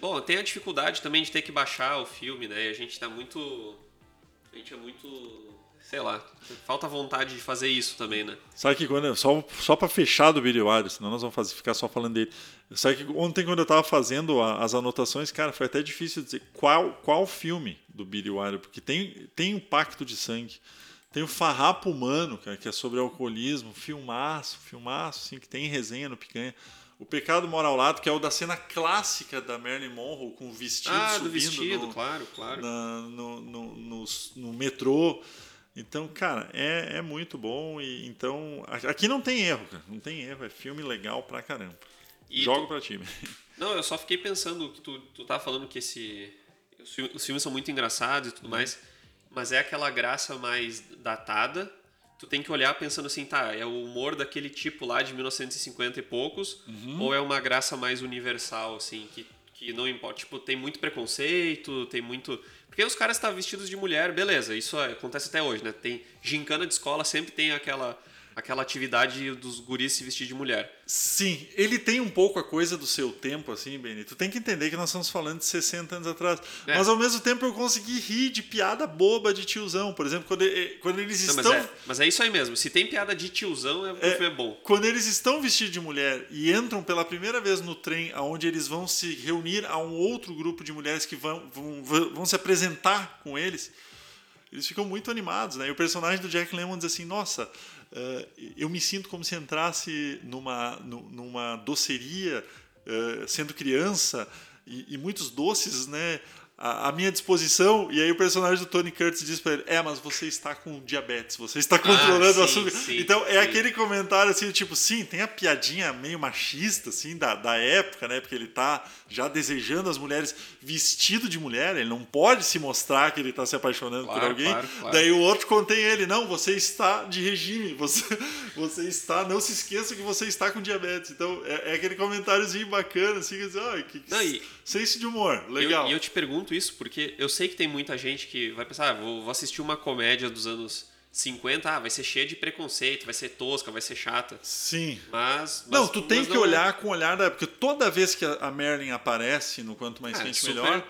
[SPEAKER 2] Bom, tem a dificuldade também de ter que baixar o filme, né? E a gente tá muito. A gente é muito. Sei lá. Falta vontade de fazer isso também, né?
[SPEAKER 1] Sabe que quando. Só, só para fechar do Billy Wilder, senão nós vamos ficar só falando dele. Sabe que ontem, quando eu estava fazendo a- as anotações, cara, foi até difícil dizer qual, qual filme do Billy Wilder, porque tem, tem o Pacto de Sangue. Tem o Farrapo Humano, cara, que é sobre alcoolismo, filmaço, filmaço, assim, que tem resenha no Picanha. O Pecado Mora ao Lado, que é o da cena clássica da Marilyn Monroe, com o vestido
[SPEAKER 2] ah,
[SPEAKER 1] subindo
[SPEAKER 2] do vestido,
[SPEAKER 1] no,
[SPEAKER 2] claro, claro.
[SPEAKER 1] na- no, no, no, no metrô. Então, cara, é, é muito bom. E, então, aqui não tem erro, cara. Não tem erro. É filme legal pra caramba.
[SPEAKER 2] E
[SPEAKER 1] Jogo
[SPEAKER 2] tu-
[SPEAKER 1] pra time.
[SPEAKER 2] Não, eu só fiquei pensando que tu, tu falando que esse. Os filmes, os filmes são muito engraçados e tudo mais, mas é aquela graça mais datada. Tu tem que olhar pensando assim, tá, é o humor daquele tipo lá de 1950 e poucos, ou é uma graça mais universal, assim, que, que não importa. Tipo, tem muito preconceito, tem muito. Porque os caras estão vestidos de mulher, beleza, isso é- acontece até hoje, né? Tem gincana de escola, sempre tem aquela. Aquela atividade dos guris se vestir de mulher.
[SPEAKER 1] Sim, ele tem um pouco a coisa do seu tempo, assim, Benny. Tu tem que entender que nós estamos falando de 60 anos atrás.
[SPEAKER 2] É.
[SPEAKER 1] Mas ao mesmo tempo eu consegui rir de piada boba de tiozão. Por exemplo, quando, quando eles
[SPEAKER 2] Não, mas,
[SPEAKER 1] estão.
[SPEAKER 2] é, mas é isso aí mesmo. Se tem piada de tiozão, é,
[SPEAKER 1] É,
[SPEAKER 2] é bom.
[SPEAKER 1] Quando eles estão vestidos de mulher e entram pela primeira vez no trem, onde eles vão se reunir a um outro grupo de mulheres que vão, vão, vão se apresentar com eles, eles ficam muito animados, né? E o personagem do Jack Lemmon diz assim: Nossa, eh, eu me sinto como se entrasse numa, nu- numa doceria eh, sendo criança e, e muitos doces, né? À à minha disposição, e aí o personagem do Tony Curtis diz pra ele: É, mas você está com diabetes, você está controlando o
[SPEAKER 2] Ah, sim,
[SPEAKER 1] açúcar.
[SPEAKER 2] sim,
[SPEAKER 1] então é
[SPEAKER 2] sim.
[SPEAKER 1] aquele comentário assim, tipo, sim, tem a piadinha meio machista, assim, da, da época, né? Porque ele tá já desejando as mulheres vestido de mulher, ele não pode se mostrar que ele tá se apaixonando por
[SPEAKER 2] Claro,
[SPEAKER 1] alguém.
[SPEAKER 2] claro, claro.
[SPEAKER 1] Daí o outro contém ele, não, você está de regime, você, você está, não se esqueça que você está com diabetes. Então é, é aquele comentáriozinho bacana, assim, que diz, ai, que
[SPEAKER 2] Não, e-
[SPEAKER 1] senso de humor,
[SPEAKER 2] E eu-
[SPEAKER 1] legal.
[SPEAKER 2] E eu, te pergunto isso porque eu sei que tem muita gente que vai pensar, ah, vou, vou assistir uma comédia dos anos 50, ah, vai ser cheia de preconceito, vai ser tosca, vai ser chata.
[SPEAKER 1] Sim.
[SPEAKER 2] Mas. mas-
[SPEAKER 1] Não, tu tem
[SPEAKER 2] mas
[SPEAKER 1] que
[SPEAKER 2] não é.
[SPEAKER 1] olhar com o olhar da. Porque toda vez que a Merlin aparece no Quanto Mais
[SPEAKER 2] É,
[SPEAKER 1] Quente
[SPEAKER 2] super-
[SPEAKER 1] Melhor,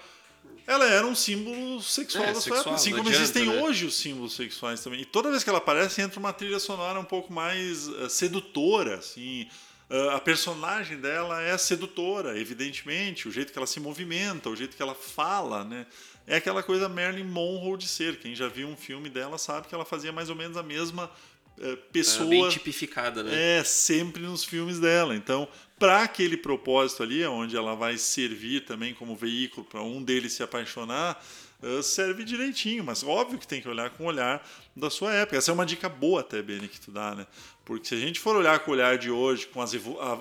[SPEAKER 1] ela era um símbolo sexual
[SPEAKER 2] É,
[SPEAKER 1] da sua época. Assim como
[SPEAKER 2] adianta,
[SPEAKER 1] existem
[SPEAKER 2] né?
[SPEAKER 1] hoje os símbolos sexuais também. E toda vez que ela aparece, entra uma trilha sonora um pouco mais eh, sedutora, assim. Eh, a personagem dela é sedutora, evidentemente, o jeito que ela se movimenta, o jeito que ela fala, né? É aquela coisa Marilyn Monroe de ser. Quem já viu um filme dela sabe que ela fazia mais ou menos a mesma eh,
[SPEAKER 2] É
[SPEAKER 1] pessoa
[SPEAKER 2] bem tipificada, né?
[SPEAKER 1] é sempre nos filmes dela. Então, para aquele propósito ali, onde ela vai servir também como veículo para um deles se apaixonar, serve direitinho. Mas óbvio que tem que olhar com o olhar da sua época. Essa é uma dica boa até, Beni, que tu dá, né? Porque se a gente for olhar com o olhar de hoje, com as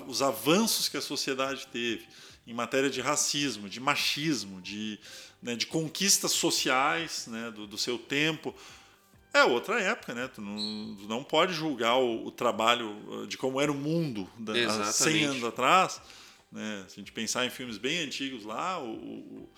[SPEAKER 1] os avanços que a sociedade teve em matéria de racismo, de machismo, de, né, de conquistas sociais né, do, do seu tempo, é outra época, né? Tu não, tu não pode julgar o, o trabalho uh, de como era o mundo da, há 100
[SPEAKER 2] Exatamente.
[SPEAKER 1] anos atrás. Né? Se a gente pensar em filmes bem antigos lá, o, o-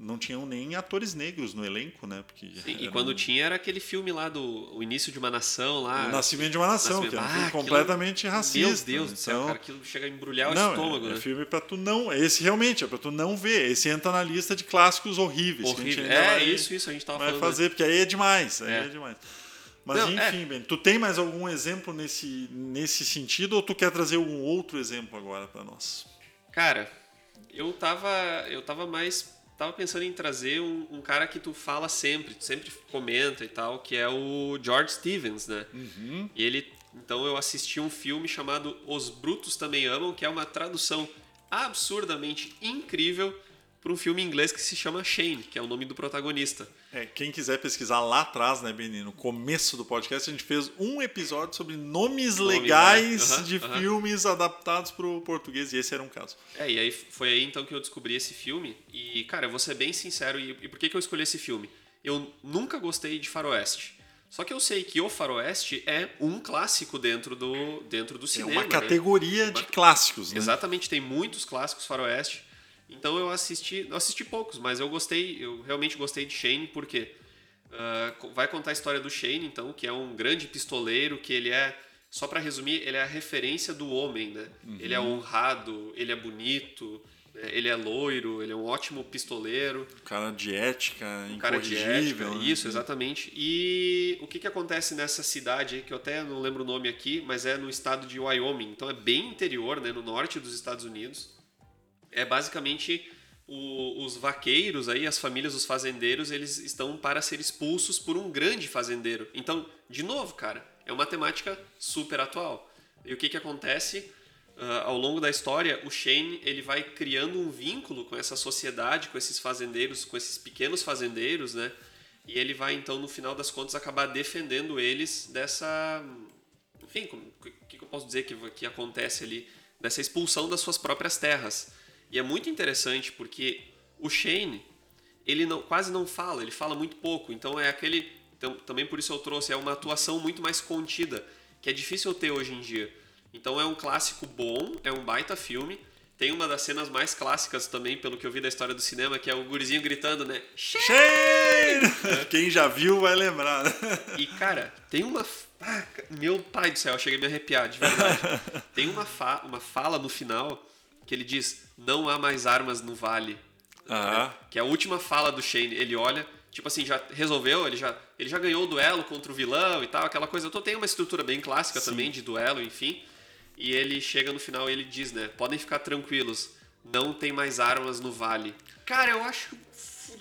[SPEAKER 1] não tinham nem atores negros no elenco, né? Porque
[SPEAKER 2] Sim, e
[SPEAKER 1] era
[SPEAKER 2] quando
[SPEAKER 1] um-
[SPEAKER 2] tinha era aquele filme lá do O Início de uma Nação lá.
[SPEAKER 1] o Nascimento de uma Nação,
[SPEAKER 2] Nascimento-
[SPEAKER 1] que é um
[SPEAKER 2] Ah,
[SPEAKER 1] filme
[SPEAKER 2] aquilo-
[SPEAKER 1] completamente racista.
[SPEAKER 2] Meu Deus do céu,
[SPEAKER 1] então-
[SPEAKER 2] cara, aquilo chega a embrulhar
[SPEAKER 1] não,
[SPEAKER 2] o estômago,
[SPEAKER 1] é, é
[SPEAKER 2] né?
[SPEAKER 1] filme pra tu não. Esse realmente é pra tu não ver. Esse entra na lista de clássicos horríveis. que a gente
[SPEAKER 2] Horrível. É,
[SPEAKER 1] vai-
[SPEAKER 2] isso, isso, a gente tava
[SPEAKER 1] vai
[SPEAKER 2] falando. né?
[SPEAKER 1] fazer, porque aí é demais. Aí é,
[SPEAKER 2] É.
[SPEAKER 1] demais. Mas
[SPEAKER 2] Não, é.
[SPEAKER 1] enfim, Ben, tu tem mais algum exemplo nesse, nesse sentido ou tu quer trazer um outro exemplo agora para nós?
[SPEAKER 2] Cara, eu tava, eu tava mais tava pensando em trazer um, um cara que tu fala sempre, tu sempre comenta e tal, que é o George Stevens, né?
[SPEAKER 1] Uhum.
[SPEAKER 2] E ele, então eu assisti um filme chamado Os Brutos Também Amam, que é uma tradução absurdamente incrível para um filme em inglês que se chama Shane, que é o nome do protagonista.
[SPEAKER 1] É, quem quiser pesquisar lá atrás, né, Beni? No começo do podcast, a gente fez um episódio sobre nomes,
[SPEAKER 2] Nomes,
[SPEAKER 1] legais
[SPEAKER 2] né? Aham,
[SPEAKER 1] de
[SPEAKER 2] aham.
[SPEAKER 1] filmes adaptados para o português, e esse era um caso.
[SPEAKER 2] É, e aí foi aí então que eu descobri esse filme. E, cara, eu vou ser bem sincero, e, e por que, que eu escolhi esse filme? Eu nunca gostei de faroeste. Só que eu sei que o faroeste é um clássico dentro do, dentro do
[SPEAKER 1] É
[SPEAKER 2] cinema.
[SPEAKER 1] uma
[SPEAKER 2] né?
[SPEAKER 1] categoria de clássicos, né?
[SPEAKER 2] Exatamente, tem muitos clássicos faroeste. Então eu assisti, eu assisti poucos, mas eu gostei, eu realmente gostei de Shane porque co- vai contar a história do Shane, então, que é um grande pistoleiro, que ele é, só pra resumir, ele é a referência do homem, né? Ele é honrado, ele é bonito, né? ele é loiro, ele é um ótimo pistoleiro.
[SPEAKER 1] Um cara de ética,
[SPEAKER 2] Um cara de
[SPEAKER 1] incorrigível.
[SPEAKER 2] ética,
[SPEAKER 1] né?
[SPEAKER 2] isso, exatamente. E o que, que acontece nessa cidade, que eu até não lembro o nome aqui, mas é no estado de Wyoming. Então é bem interior, né, no norte dos Estados Unidos. É basicamente o- os vaqueiros aí, as famílias dos fazendeiros, eles estão para ser expulsos por um grande fazendeiro. Então, de novo, cara, é uma temática super atual. E o que, que acontece? Ah, ao longo da história, o Shane ele vai criando um vínculo com essa sociedade, com esses fazendeiros, com esses pequenos fazendeiros, né? E ele vai então, no final das contas, acabar defendendo eles dessa, enfim, o que, que eu posso dizer que, que acontece ali dessa expulsão das suas próprias terras. E é muito interessante porque o Shane ele não, quase não fala, ele fala muito pouco. Então é aquele. Também por isso eu trouxe, é uma atuação muito mais contida, que é difícil ter hoje em dia. Então é um clássico bom, é um baita filme. Tem uma das cenas mais clássicas também, pelo que eu vi da história do cinema, que é o gurizinho gritando, né?
[SPEAKER 1] Shane! Quem já viu vai lembrar. Né?
[SPEAKER 2] E, cara, tem uma. Ah, meu pai do céu, eu cheguei a me arrepiar, de verdade. tem uma, fa... uma fala no final que ele diz: Não há mais armas no vale.
[SPEAKER 1] Ah.
[SPEAKER 2] Que é a última fala do Shane. Ele olha, tipo assim, já resolveu, ele já, ele já ganhou o duelo contra o vilão e tal, aquela coisa. Então tem uma estrutura bem clássica
[SPEAKER 1] Sim.
[SPEAKER 2] também de duelo, enfim. E ele chega no final e ele diz, né? Podem ficar tranquilos, não tem mais armas no vale. Cara, eu acho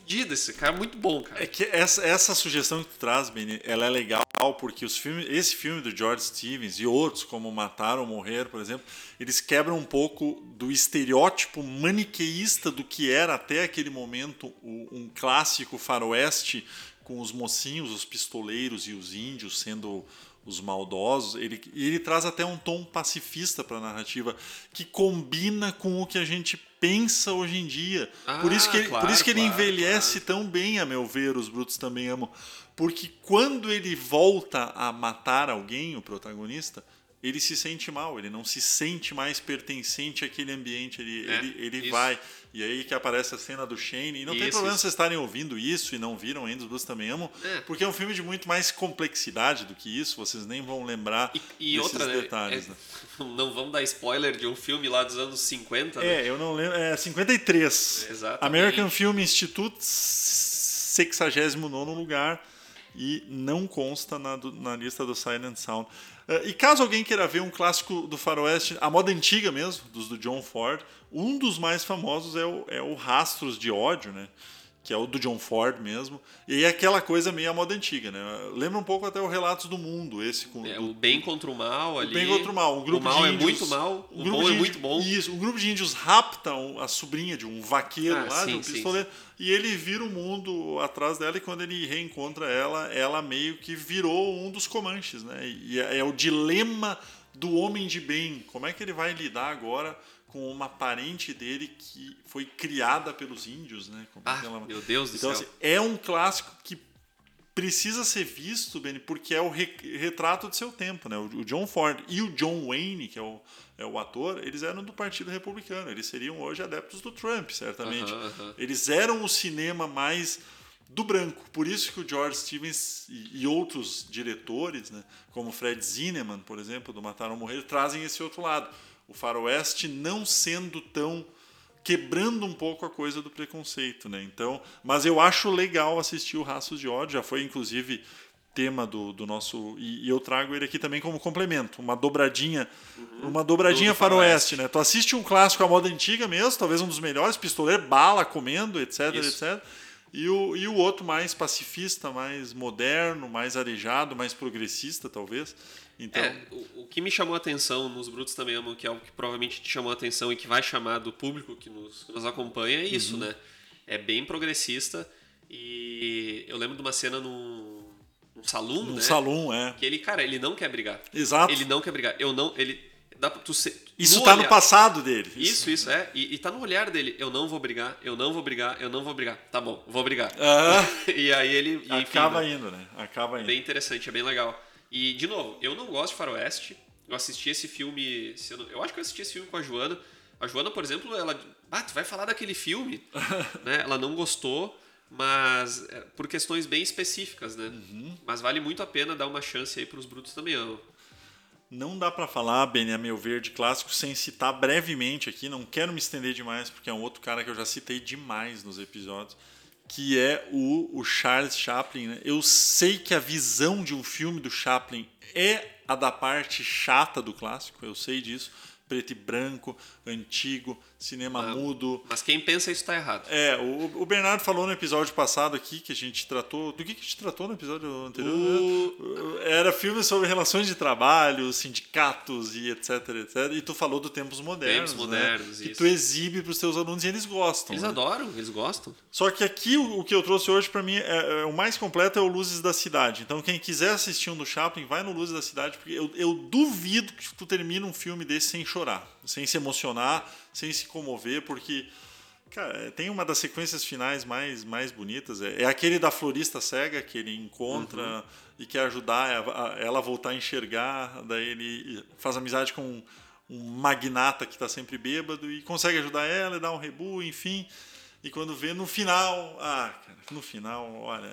[SPEAKER 2] fodido esse cara, muito bom, cara.
[SPEAKER 1] É que essa, essa sugestão que tu traz, Benny, ela é legal porque os filmes, esse filme do George Stevens e outros, como Matar ou Morrer, por exemplo, eles quebram um pouco do estereótipo maniqueísta do que era até aquele momento um clássico faroeste com os mocinhos, os pistoleiros e os índios sendo os maldosos. Ele, ele traz até um tom pacifista para a narrativa que combina com o que a gente pensa hoje em dia. por isso que, ele- por
[SPEAKER 2] claro,
[SPEAKER 1] isso que ele
[SPEAKER 2] claro,
[SPEAKER 1] envelhece tão bem, a meu ver, os Brutos também amam. Porque quando ele volta a matar alguém, o protagonista, ele se sente mal, ele não se sente mais pertencente àquele ambiente, ele,
[SPEAKER 2] É,
[SPEAKER 1] ele, ele
[SPEAKER 2] isso.
[SPEAKER 1] vai. E aí que aparece a cena do Shane. E não tem
[SPEAKER 2] Isso,
[SPEAKER 1] problema
[SPEAKER 2] isso.
[SPEAKER 1] vocês estarem ouvindo isso e não viram ainda, os Brutos também amam,
[SPEAKER 2] É.
[SPEAKER 1] porque é um filme de muito mais complexidade do que isso, vocês nem vão lembrar
[SPEAKER 2] E, e
[SPEAKER 1] desses
[SPEAKER 2] outra, né,
[SPEAKER 1] detalhes.
[SPEAKER 2] é-
[SPEAKER 1] né?
[SPEAKER 2] não vamos dar spoiler de um filme lá dos anos 50, né?
[SPEAKER 1] É, eu não lembro. É 53.
[SPEAKER 2] Exatamente.
[SPEAKER 1] American Film Institute, 69 lugar. E não consta na, na lista do Silent Sound. Eh, e caso alguém queira ver um clássico do Faroeste, a moda antiga mesmo, dos do John Ford, um dos mais famosos é o, é o Rastros de Ódio, né? Que é o do John Ford mesmo. E é aquela coisa meio a moda antiga, né? Lembra um pouco até o Relatos do Mundo, esse com
[SPEAKER 2] É, o bem contra o mal ali.
[SPEAKER 1] o bem contra o mal. Um grupo
[SPEAKER 2] o mal
[SPEAKER 1] de
[SPEAKER 2] é
[SPEAKER 1] índios,
[SPEAKER 2] muito mal,
[SPEAKER 1] um
[SPEAKER 2] o
[SPEAKER 1] grupo
[SPEAKER 2] bom
[SPEAKER 1] de
[SPEAKER 2] é muito bom.
[SPEAKER 1] Isso, um grupo de índios rapta a sobrinha de um vaqueiro
[SPEAKER 2] Ah,
[SPEAKER 1] lá, de
[SPEAKER 2] sim,
[SPEAKER 1] um
[SPEAKER 2] sim,
[SPEAKER 1] pistoleiro, e ele vira o mundo atrás dela e quando ele reencontra ela, ela meio que virou um dos Comanches, né? E é, é o dilema do homem de bem. Como é que ele vai lidar agora com uma parente dele que foi criada pelos índios, né? Como é
[SPEAKER 2] Ah, meu Deus do
[SPEAKER 1] então,
[SPEAKER 2] céu.
[SPEAKER 1] assim, é um clássico que precisa ser visto, Benny, porque é o re- retrato do seu tempo, né? O, John Ford e o John Wayne, que é o, é o ator, eles eram do Partido Republicano. Eles seriam hoje adeptos do Trump, certamente.
[SPEAKER 2] Aham, aham.
[SPEAKER 1] Eles eram o cinema mais do branco. Por isso que o George Stevens e, e outros diretores, né, como Fred Zinnemann, por exemplo, do Mataram ou Morrer, trazem esse outro lado. O faroeste não sendo tão quebrando um pouco a coisa do preconceito, né? Então, mas eu acho legal assistir o Raços de Ódio, já foi inclusive tema do, do nosso e, e eu trago ele aqui também como complemento, uma dobradinha, uma dobradinha
[SPEAKER 2] Do- do
[SPEAKER 1] faroeste,
[SPEAKER 2] faroeste.
[SPEAKER 1] né? Tu assiste um clássico à moda antiga mesmo, talvez um dos melhores, pistoleiro, bala comendo, etc,
[SPEAKER 2] Isso.
[SPEAKER 1] etc. E o, e o outro mais pacifista, mais moderno, mais arejado, mais progressista, talvez. Então,
[SPEAKER 2] É, o, o que me chamou a atenção nos Brutos também amam, que é algo que provavelmente te chamou a atenção e que vai chamar do público que nos, que nos acompanha, é isso,
[SPEAKER 1] Uhum.
[SPEAKER 2] né? É bem progressista e eu lembro de uma cena num, num salão,
[SPEAKER 1] num
[SPEAKER 2] né?
[SPEAKER 1] salão, é.
[SPEAKER 2] Que ele, cara, ele não quer brigar.
[SPEAKER 1] Exato.
[SPEAKER 2] Ele não quer brigar. Eu não, ele dá pra tu ser,
[SPEAKER 1] Isso tá no
[SPEAKER 2] olhar-
[SPEAKER 1] passado dele.
[SPEAKER 2] Isso, isso, é. E, e tá no olhar dele. Eu não vou brigar, eu não vou brigar, eu não vou brigar. Tá bom, vou brigar.
[SPEAKER 1] Ah,
[SPEAKER 2] e aí ele. e, enfim,
[SPEAKER 1] acaba
[SPEAKER 2] né?
[SPEAKER 1] indo, né? Acaba indo.
[SPEAKER 2] Bem interessante, é bem legal. E, de novo, eu não gosto de faroeste. Eu assisti esse filme... Eu, não- eu acho que eu assisti esse filme com a Joana. A Joana, por exemplo, ela... Ah, tu vai falar daquele filme? né? Ela não gostou, mas é, por questões bem específicas, né?
[SPEAKER 1] Uhum.
[SPEAKER 2] Mas vale muito a pena dar uma chance aí pros brutos também amam.
[SPEAKER 1] Não dá pra falar, Benny, a meu ver, de clássico sem citar brevemente aqui. Não quero me estender demais, porque é um outro cara que eu já citei demais nos episódios, que é o, o Charles Chaplin. Né? Eu sei que a visão de um filme do Chaplin é a da parte chata do clássico, eu sei disso. Preto e branco, antigo, cinema
[SPEAKER 2] Ah,
[SPEAKER 1] mudo.
[SPEAKER 2] Mas quem pensa isso tá errado.
[SPEAKER 1] É, o, o Bernardo falou no episódio passado aqui que a gente tratou. Do que, que a gente tratou no episódio anterior?
[SPEAKER 2] O-
[SPEAKER 1] Era filme sobre relações de trabalho, sindicatos e etc, etc. E tu falou do Tempos Modernos.
[SPEAKER 2] Tempos
[SPEAKER 1] né?
[SPEAKER 2] Modernos,
[SPEAKER 1] Que
[SPEAKER 2] isso.
[SPEAKER 1] tu exibe para os teus alunos e eles gostam.
[SPEAKER 2] Eles
[SPEAKER 1] né?
[SPEAKER 2] adoram, eles gostam.
[SPEAKER 1] Só que aqui o, o que eu trouxe hoje para mim é, é- o mais completo é o Luzes da Cidade. Então quem quiser assistir um do Chaplin, vai no Luzes da Cidade, porque eu, eu duvido que tu termine um filme desse sem chorar, sem se emocionar, sem se comover, porque cara, tem uma das sequências finais mais, mais bonitas. É, é aquele da florista cega que ele encontra e quer ajudar a- a- ela a voltar a enxergar. Daí ele faz amizade com um, um magnata que está sempre bêbado e consegue ajudar ela e dá um rebu, enfim. e quando vê no final, ah, cara, no final, olha,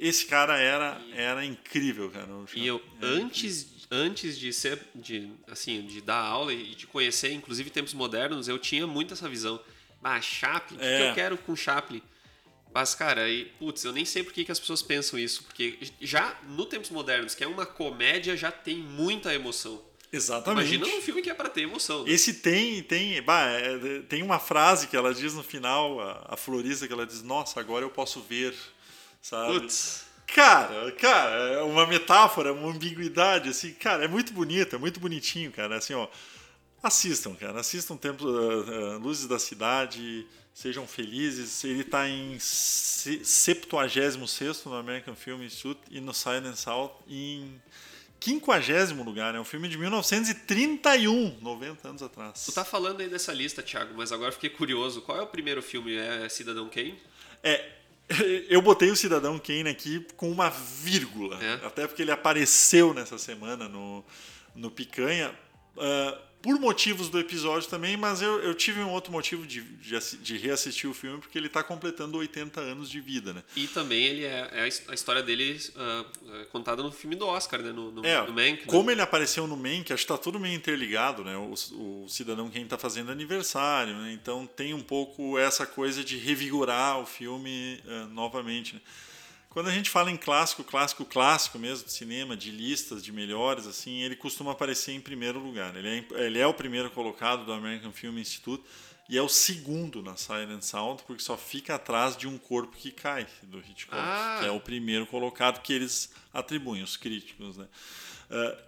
[SPEAKER 1] esse cara era era incrível, cara.
[SPEAKER 2] E eu antes antes de ser de assim, de dar aula e de conhecer inclusive tempos modernos, eu tinha muito essa visão. Ah, Chaplin, o é. que eu quero com Chaplin? Mas, cara, aí, putz, eu nem sei por que, que as pessoas pensam isso, porque já no Tempos Modernos, que é uma comédia, já tem muita emoção.
[SPEAKER 1] Exatamente.
[SPEAKER 2] Imagina um filme que é para ter emoção.
[SPEAKER 1] Né? Esse tem, tem, bah, é, tem uma frase que ela diz no final, a, a florista, que ela diz, nossa, agora eu posso ver, sabe? Putz. Cara, cara, é uma metáfora, uma ambiguidade, assim, cara, é muito bonito, é muito bonitinho, cara, assim, ó, assistam, cara, assistam Tempos, uh, uh, Luzes da Cidade, sejam felizes, ele está em 76 no American Film Institute e no Silent South em 50 lugar. É um filme de 1931, 90 anos atrás.
[SPEAKER 2] Tu tá falando aí dessa lista, Thiago, mas agora fiquei curioso. Qual é o primeiro filme? É Cidadão Kane?
[SPEAKER 1] É. Eu botei o Cidadão Kane aqui com uma vírgula. É. Até porque ele apareceu nessa semana no, no Picanha. Uh, por motivos do episódio também, mas eu, eu tive um outro motivo de, de, de reassistir o filme, porque ele está completando 80 anos de vida, né?
[SPEAKER 2] E também ele é, é a história dele uh, contada no filme do Oscar, né? No, no,
[SPEAKER 1] é,
[SPEAKER 2] no Mank. Né?
[SPEAKER 1] Como ele apareceu no Mank, acho que está tudo meio interligado, né? O, o Cidadão quem está fazendo aniversário, né? Então tem um pouco essa coisa de revigorar o filme uh, novamente, né? Quando a gente fala em clássico, clássico, clássico mesmo, de cinema, de listas de melhores, assim, ele costuma aparecer em primeiro lugar. Ele é, ele é o primeiro colocado do American Film Institute e é o segundo na Silent Sound, porque só fica atrás de Um Corpo que Cai, do Hitchcock, ah. que é o primeiro colocado que eles atribuem, os críticos. Né? Uh,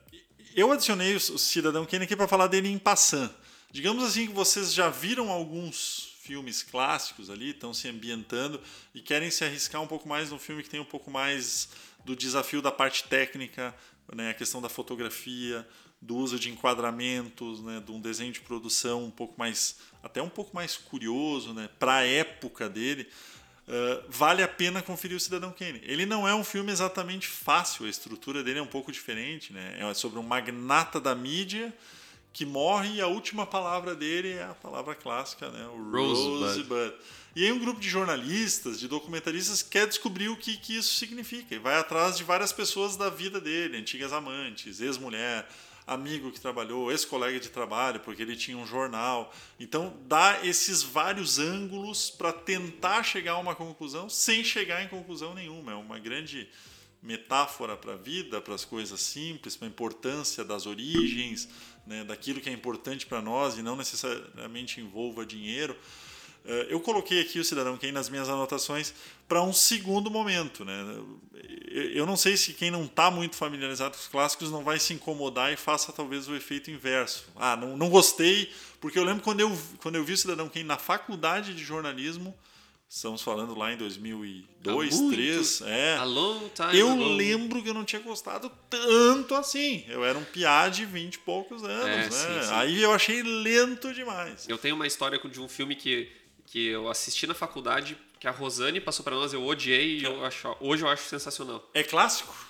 [SPEAKER 1] eu adicionei o Cidadão Kane aqui para falar dele em passant. Digamos assim que vocês já viram alguns filmes clássicos ali, estão se ambientando e querem se arriscar um pouco mais num filme que tem um pouco mais do desafio da parte técnica, né, a questão da fotografia, do uso de enquadramentos, né, de um desenho de produção um pouco mais, até um pouco mais curioso, né, para a época dele. Uh, vale a pena conferir o Cidadão Kane. Ele não é um filme exatamente fácil, a estrutura dele é um pouco diferente, né? É sobre um magnata da mídia que morre e a última palavra dele é a palavra clássica, né? O Rosebud. Rosebud. E aí um grupo de jornalistas, de documentaristas quer descobrir o que, que isso significa e vai atrás de várias pessoas da vida dele, antigas amantes, ex-mulher, amigo que trabalhou, ex-colega de trabalho, porque ele tinha um jornal. Então dá esses vários ângulos para tentar chegar a uma conclusão sem chegar em conclusão nenhuma. É uma grande metáfora para a vida, para as coisas simples, para a importância das origens, né, daquilo que é importante para nós e não necessariamente envolva dinheiro. Eh, eu coloquei aqui o Cidadão Kane nas minhas anotações para um segundo momento. Né? Eu não sei se quem não está muito familiarizado com os clássicos não vai se incomodar e faça talvez o efeito inverso. Ah, não, não gostei, porque eu lembro quando eu, quando eu vi o Cidadão Kane na faculdade de jornalismo, Estamos falando lá em 2002, 2003. É.
[SPEAKER 2] A long time
[SPEAKER 1] eu ago. lembro que eu não tinha gostado tanto assim. Eu era um piá de 20 e poucos anos. É, né? sim, sim. Aí eu achei lento demais.
[SPEAKER 2] Eu tenho uma história de um filme que, que eu assisti na faculdade, que a Rosane passou para nós, eu odiei e eu acho, hoje eu acho sensacional.
[SPEAKER 1] É clássico?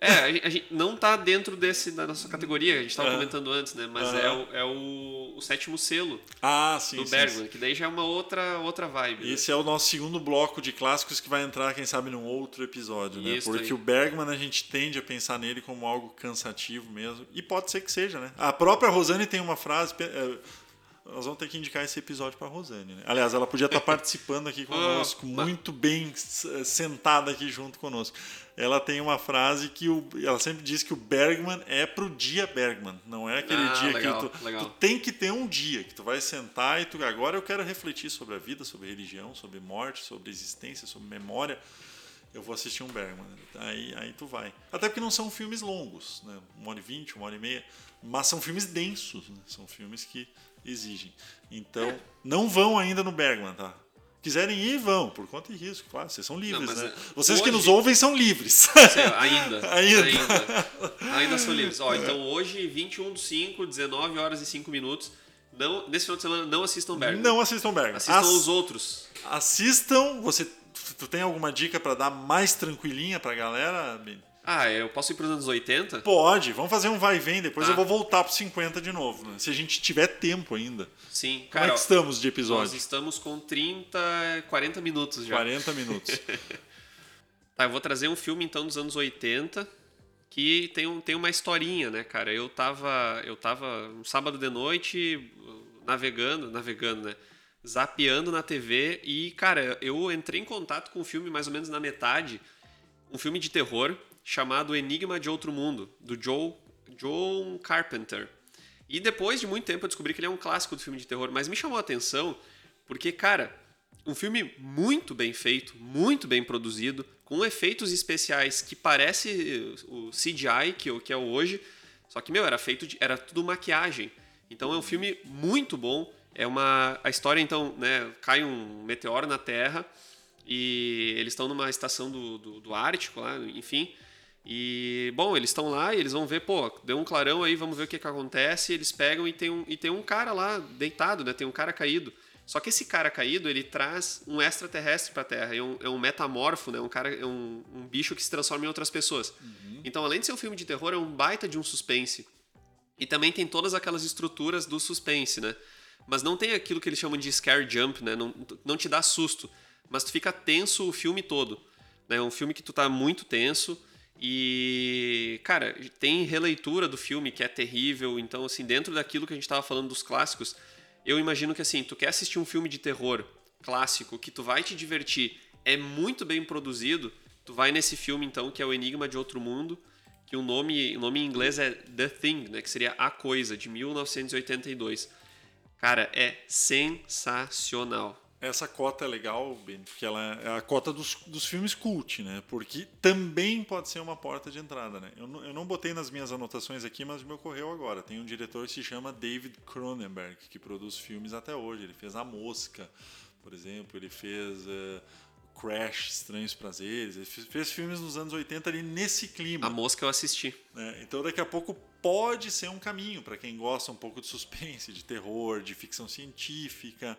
[SPEAKER 2] É, a gente não tá dentro desse da nossa categoria, a gente estava comentando antes, né? Mas é, o, é o, o, sétimo selo
[SPEAKER 1] ah, sim,
[SPEAKER 2] do
[SPEAKER 1] sim,
[SPEAKER 2] Bergman,
[SPEAKER 1] sim.
[SPEAKER 2] que daí já é uma outra, outra vibe.
[SPEAKER 1] Né? Esse né? é o nosso segundo bloco de clássicos que vai entrar, quem sabe, num outro episódio, né? Isso Porque aí. o Bergman a gente tende a pensar nele como algo cansativo mesmo. E pode ser que seja, né? A própria Rosane tem uma frase. É, nós vamos ter que indicar esse episódio para a Rosane. Né? Aliás, ela podia estar participando aqui conosco, muito bem sentada aqui junto conosco. Ela tem uma frase que o, ela sempre diz que o Bergman é pro dia Bergman, não é aquele ah, dia legal, que tu, tu, tem que ter um dia que tu vai sentar e tu agora eu quero refletir sobre a vida, sobre religião, sobre morte, sobre existência, sobre memória. Eu vou assistir um Bergman. Aí, aí tu vai. Até porque não são filmes longos, né? Uma hora e vinte, uma hora e meia. Mas são filmes densos, né? São filmes que exigem. Então, não vão ainda no Bergman, tá? Quiserem ir, vão, por conta e risco, claro. Vocês são livres, não, né? É, Vocês hoje... que nos ouvem são livres.
[SPEAKER 2] Sei, ainda, ainda. ainda. Ainda são livres. Ó, então hoje, 21 de 5, 19 horas e 5 minutos. Não, nesse final de semana, não assistam Bergman.
[SPEAKER 1] Não assistam Bergman.
[SPEAKER 2] Assistam As... os outros.
[SPEAKER 1] Assistam. Você, tu tem alguma dica para dar mais tranquilinha pra galera,
[SPEAKER 2] Ah, eu posso ir para os anos 80?
[SPEAKER 1] Pode, vamos fazer um vai e vem, depois
[SPEAKER 2] Tá.
[SPEAKER 1] eu vou voltar para 50 de novo, né? Se a gente tiver tempo ainda.
[SPEAKER 2] Sim,
[SPEAKER 1] Como
[SPEAKER 2] cara.
[SPEAKER 1] é
[SPEAKER 2] ó,
[SPEAKER 1] que estamos de
[SPEAKER 2] nós
[SPEAKER 1] episódio?
[SPEAKER 2] estamos com 30, 40 minutos já.
[SPEAKER 1] 40 minutos.
[SPEAKER 2] Tá, eu vou trazer um filme então dos anos 80 que tem, um, tem uma historinha, né, cara? Eu tava, eu tava um sábado de noite uh, navegando, navegando, né? Zapeando na TV e, cara, eu entrei em contato com um filme mais ou menos na metade, um filme de terror chamado Enigma de Outro Mundo, do Joe, John Carpenter. E depois de muito tempo eu descobri que ele é um clássico do filme de terror, mas me chamou a atenção porque, cara, um filme muito bem feito, muito bem produzido, com efeitos especiais que parece o CGI que, o- que é hoje, só que, meu, era feito de, era tudo maquiagem. Então é um filme muito bom. É uma a história então, né, cai um meteoro na Terra e eles estão numa estação do, do, do Ártico lá, enfim. E, bom, eles estão lá e eles vão ver, pô, deu um clarão aí, vamos ver o que, que acontece. Eles pegam e tem, um, e tem um cara lá deitado, né? Tem um cara caído. Só que esse cara caído, ele traz um extraterrestre pra Terra. É um, é um metamorfo, né? Um cara, é um, um bicho que se transforma em outras pessoas. Então, além de ser um filme de terror, é um baita de um suspense. E também tem todas aquelas estruturas do suspense, né? Mas não tem aquilo que eles chamam de scare jump, né? Não, não te dá susto. Mas tu fica tenso o filme todo. né? É um filme que tu tá muito tenso. E, cara, tem releitura do filme que é terrível. Então, assim, dentro daquilo que a gente tava falando dos clássicos, eu imagino que, assim, tu quer assistir um filme de terror clássico que tu vai te divertir, é muito bem produzido, tu vai nesse filme, então, que é o Enigma de Outro Mundo, que o nome, o nome em inglês é The Thing, né? Que seria A Coisa, de 1982. Cara, é sensacional.
[SPEAKER 1] Essa cota é legal, Ben, porque ela é a cota dos, dos filmes cult, né? Porque também pode ser uma porta de entrada, né? Eu não, eu não botei nas minhas anotações aqui, mas me ocorreu agora. Tem um diretor que se chama David Cronenberg, que produz filmes até hoje. Ele fez A Mosca, por exemplo. Ele fez eh, Crash, Estranhos Prazeres. Ele fez, fez filmes nos anos 80 ali nesse clima.
[SPEAKER 2] A Mosca eu assisti.
[SPEAKER 1] né? Então daqui a pouco pode ser um caminho para quem gosta um pouco de suspense, de terror, de ficção científica.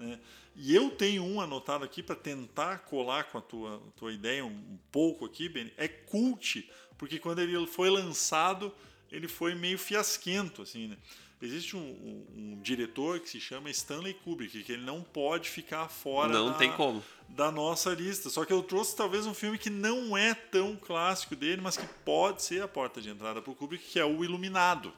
[SPEAKER 1] Né? E eu tenho um anotado aqui para tentar colar com a tua, tua ideia um, pouco aqui, Ben. É cult, porque quando ele foi lançado, ele foi meio fiasquento. Assim, né? Existe um, um- um diretor que se chama Stanley Kubrick, que ele não pode ficar fora
[SPEAKER 2] Não
[SPEAKER 1] da,
[SPEAKER 2] tem como.
[SPEAKER 1] da nossa lista. Só que eu trouxe talvez um filme que não é tão clássico dele, mas que pode ser a porta de entrada para o Kubrick, que é o Iluminado,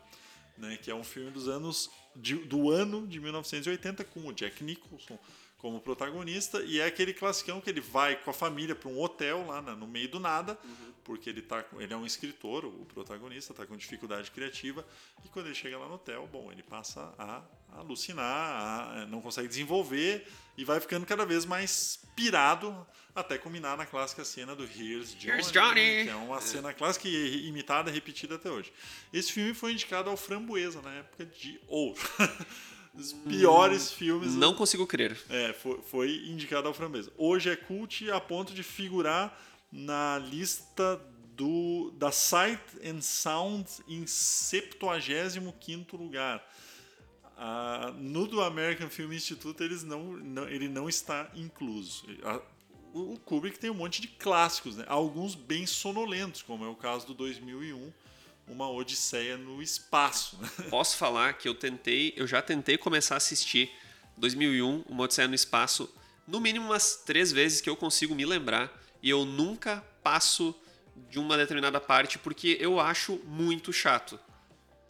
[SPEAKER 1] né? Que é um filme dos anos de- do ano de 1980 com o Jack Nicholson como protagonista e é aquele classicão que ele vai com a família para um hotel lá na- no meio do nada, porque ele tá ele é um escritor, o protagonista está com dificuldade criativa e quando ele chega lá no hotel, bom, ele passa a alucinar, a- não consegue desenvolver e vai ficando cada vez mais pirado até culminar na clássica cena do Here's Johnny,
[SPEAKER 2] Here's Johnny!
[SPEAKER 1] que é uma cena clássica e imitada repetida até hoje. Esse filme foi indicado ao Framboesa na época de ouro. Os piores filmes
[SPEAKER 2] Não consigo crer.
[SPEAKER 1] é, foi, foi indicado ao Framboesa. Hoje é cult a ponto de figurar na lista do, da Sight and Sound em 75º lugar. Ah, no do American Film Institute eles não, não- ele não está incluso. A- o Kubrick tem um monte de clássicos, né? alguns bem sonolentos, como é o caso do 2001, Uma Odisseia no Espaço.
[SPEAKER 2] Posso falar que eu tentei, eu já tentei começar a assistir 2001, Uma Odisseia no Espaço, no mínimo umas três vezes que eu consigo me lembrar, e eu nunca passo de uma determinada parte porque eu acho muito chato.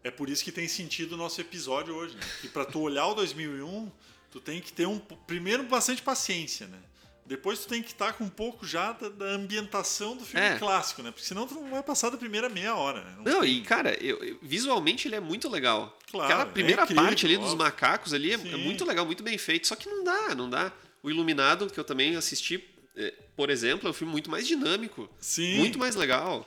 [SPEAKER 1] É por isso que tem sentido o nosso episódio hoje, né? Que para tu olhar o 2001, tu tem que ter um primeiro bastante paciência, né? Depois tu tem que estar com um pouco já da, da ambientação do filme
[SPEAKER 2] É.
[SPEAKER 1] clássico, né? Porque senão tu não vai passar da primeira meia hora, né?
[SPEAKER 2] Não,
[SPEAKER 1] tem-
[SPEAKER 2] e cara, eu- eu- visualmente ele é muito legal.
[SPEAKER 1] Claro,
[SPEAKER 2] Aquela
[SPEAKER 1] é
[SPEAKER 2] primeira
[SPEAKER 1] incrível,
[SPEAKER 2] parte ali dos
[SPEAKER 1] óbvio.
[SPEAKER 2] macacos ali é, é muito legal, muito bem feito. Só que não dá, não dá. O Iluminado, que eu também assisti, eh, por exemplo, é um filme muito mais dinâmico.
[SPEAKER 1] Sim.
[SPEAKER 2] Muito mais legal.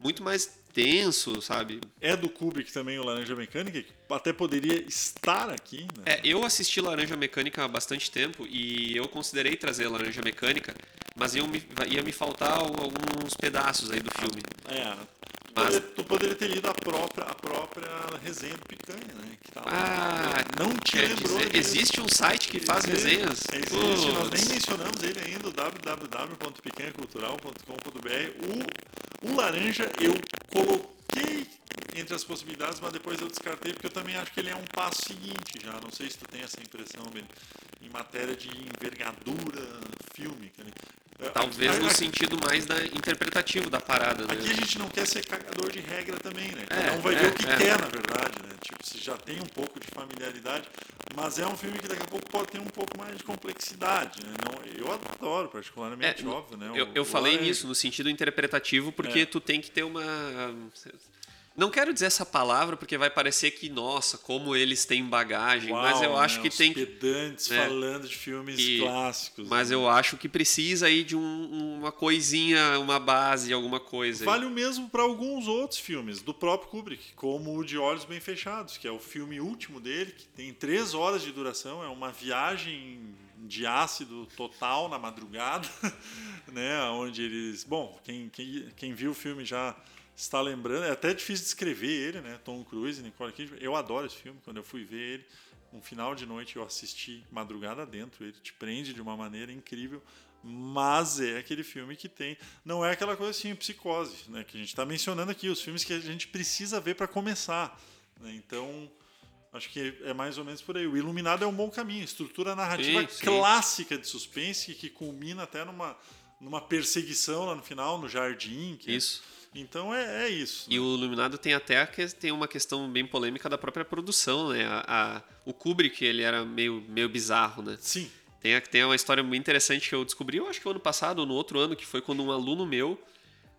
[SPEAKER 2] Muito mais tenso, sabe?
[SPEAKER 1] É do Kubrick também o Laranja Mecânica, que até poderia estar aqui, né?
[SPEAKER 2] É, eu assisti Laranja Mecânica há bastante tempo e eu considerei trazer Laranja Mecânica, mas ia me, ia me faltar alguns pedaços aí do filme.
[SPEAKER 1] É. Tu,
[SPEAKER 2] Mas-
[SPEAKER 1] poderia, tu poderia ter lido a própria, a própria resenha do Picanha, né? Que tava
[SPEAKER 2] Ah,
[SPEAKER 1] não te lembrou
[SPEAKER 2] dizer, existe um site que faz
[SPEAKER 1] Existe,
[SPEAKER 2] resenhas?
[SPEAKER 1] Existe, nós nem mencionamos ele ainda, www.picanhacultural.com.br. O laranja eu coloquei entre as possibilidades, mas depois eu descartei porque eu também acho que ele é um passo seguinte já. Não sei se tu tem essa impressão, Ben, em matéria de envergadura fílmica. Né?
[SPEAKER 2] Talvez no sentido mais da interpretativo da parada, né?
[SPEAKER 1] Aqui a gente não quer ser cagador de regra também, né? Cada é, um vai é, ver o que é. quer, na verdade, né? Tipo, se já tem um pouco de familiaridade, mas é um filme que daqui a pouco pode ter um pouco mais de complexidade, né? Não, eu adoro, particularmente,
[SPEAKER 2] é,
[SPEAKER 1] óbvio, né?
[SPEAKER 2] Eu, eu falei nisso, no sentido interpretativo, porque é. tu tem que ter uma não quero dizer essa palavra porque vai parecer que, nossa, como eles têm bagagem, Uau, mas eu acho
[SPEAKER 1] né?
[SPEAKER 2] que
[SPEAKER 1] Os
[SPEAKER 2] tem.
[SPEAKER 1] pedantes é. falando de filmes e, clássicos.
[SPEAKER 2] Mas né? eu acho que precisa aí de um, uma coisinha, uma base, alguma coisa.
[SPEAKER 1] Vale aí. o mesmo para alguns outros filmes do próprio Kubrick, como o De Olhos Bem Fechados, que é o filme último dele, que tem três horas de duração, é uma viagem de ácido total na madrugada, né? Onde eles. Bom, quem, quem, quem viu o filme já está lembrando. É até difícil descrever ele, né? Tom Cruise, Nicole Kidman. Eu adoro esse filme. Quando eu fui ver ele, um final de noite eu assisti madrugada dentro. Ele te prende de uma maneira incrível. Mas é aquele filme que tem. Não é aquela coisa assim, psicose, né? Que a gente está mencionando aqui, os filmes que a gente precisa ver para começar. Né? Então, acho que é mais ou menos por aí. O Iluminado é um bom caminho. Estrutura narrativa sim, sim. clássica de suspense que culmina até numa, numa perseguição lá no final, no jardim.
[SPEAKER 2] É Isso.
[SPEAKER 1] É então é, é isso.
[SPEAKER 2] E né? o Iluminado tem até tem uma questão bem polêmica da própria produção, né? A, a, o Kubrick ele era meio, meio bizarro, né?
[SPEAKER 1] Sim.
[SPEAKER 2] Tem, tem uma história muito interessante que eu descobri, eu acho que o ano passado ou no outro ano, que foi quando um aluno meu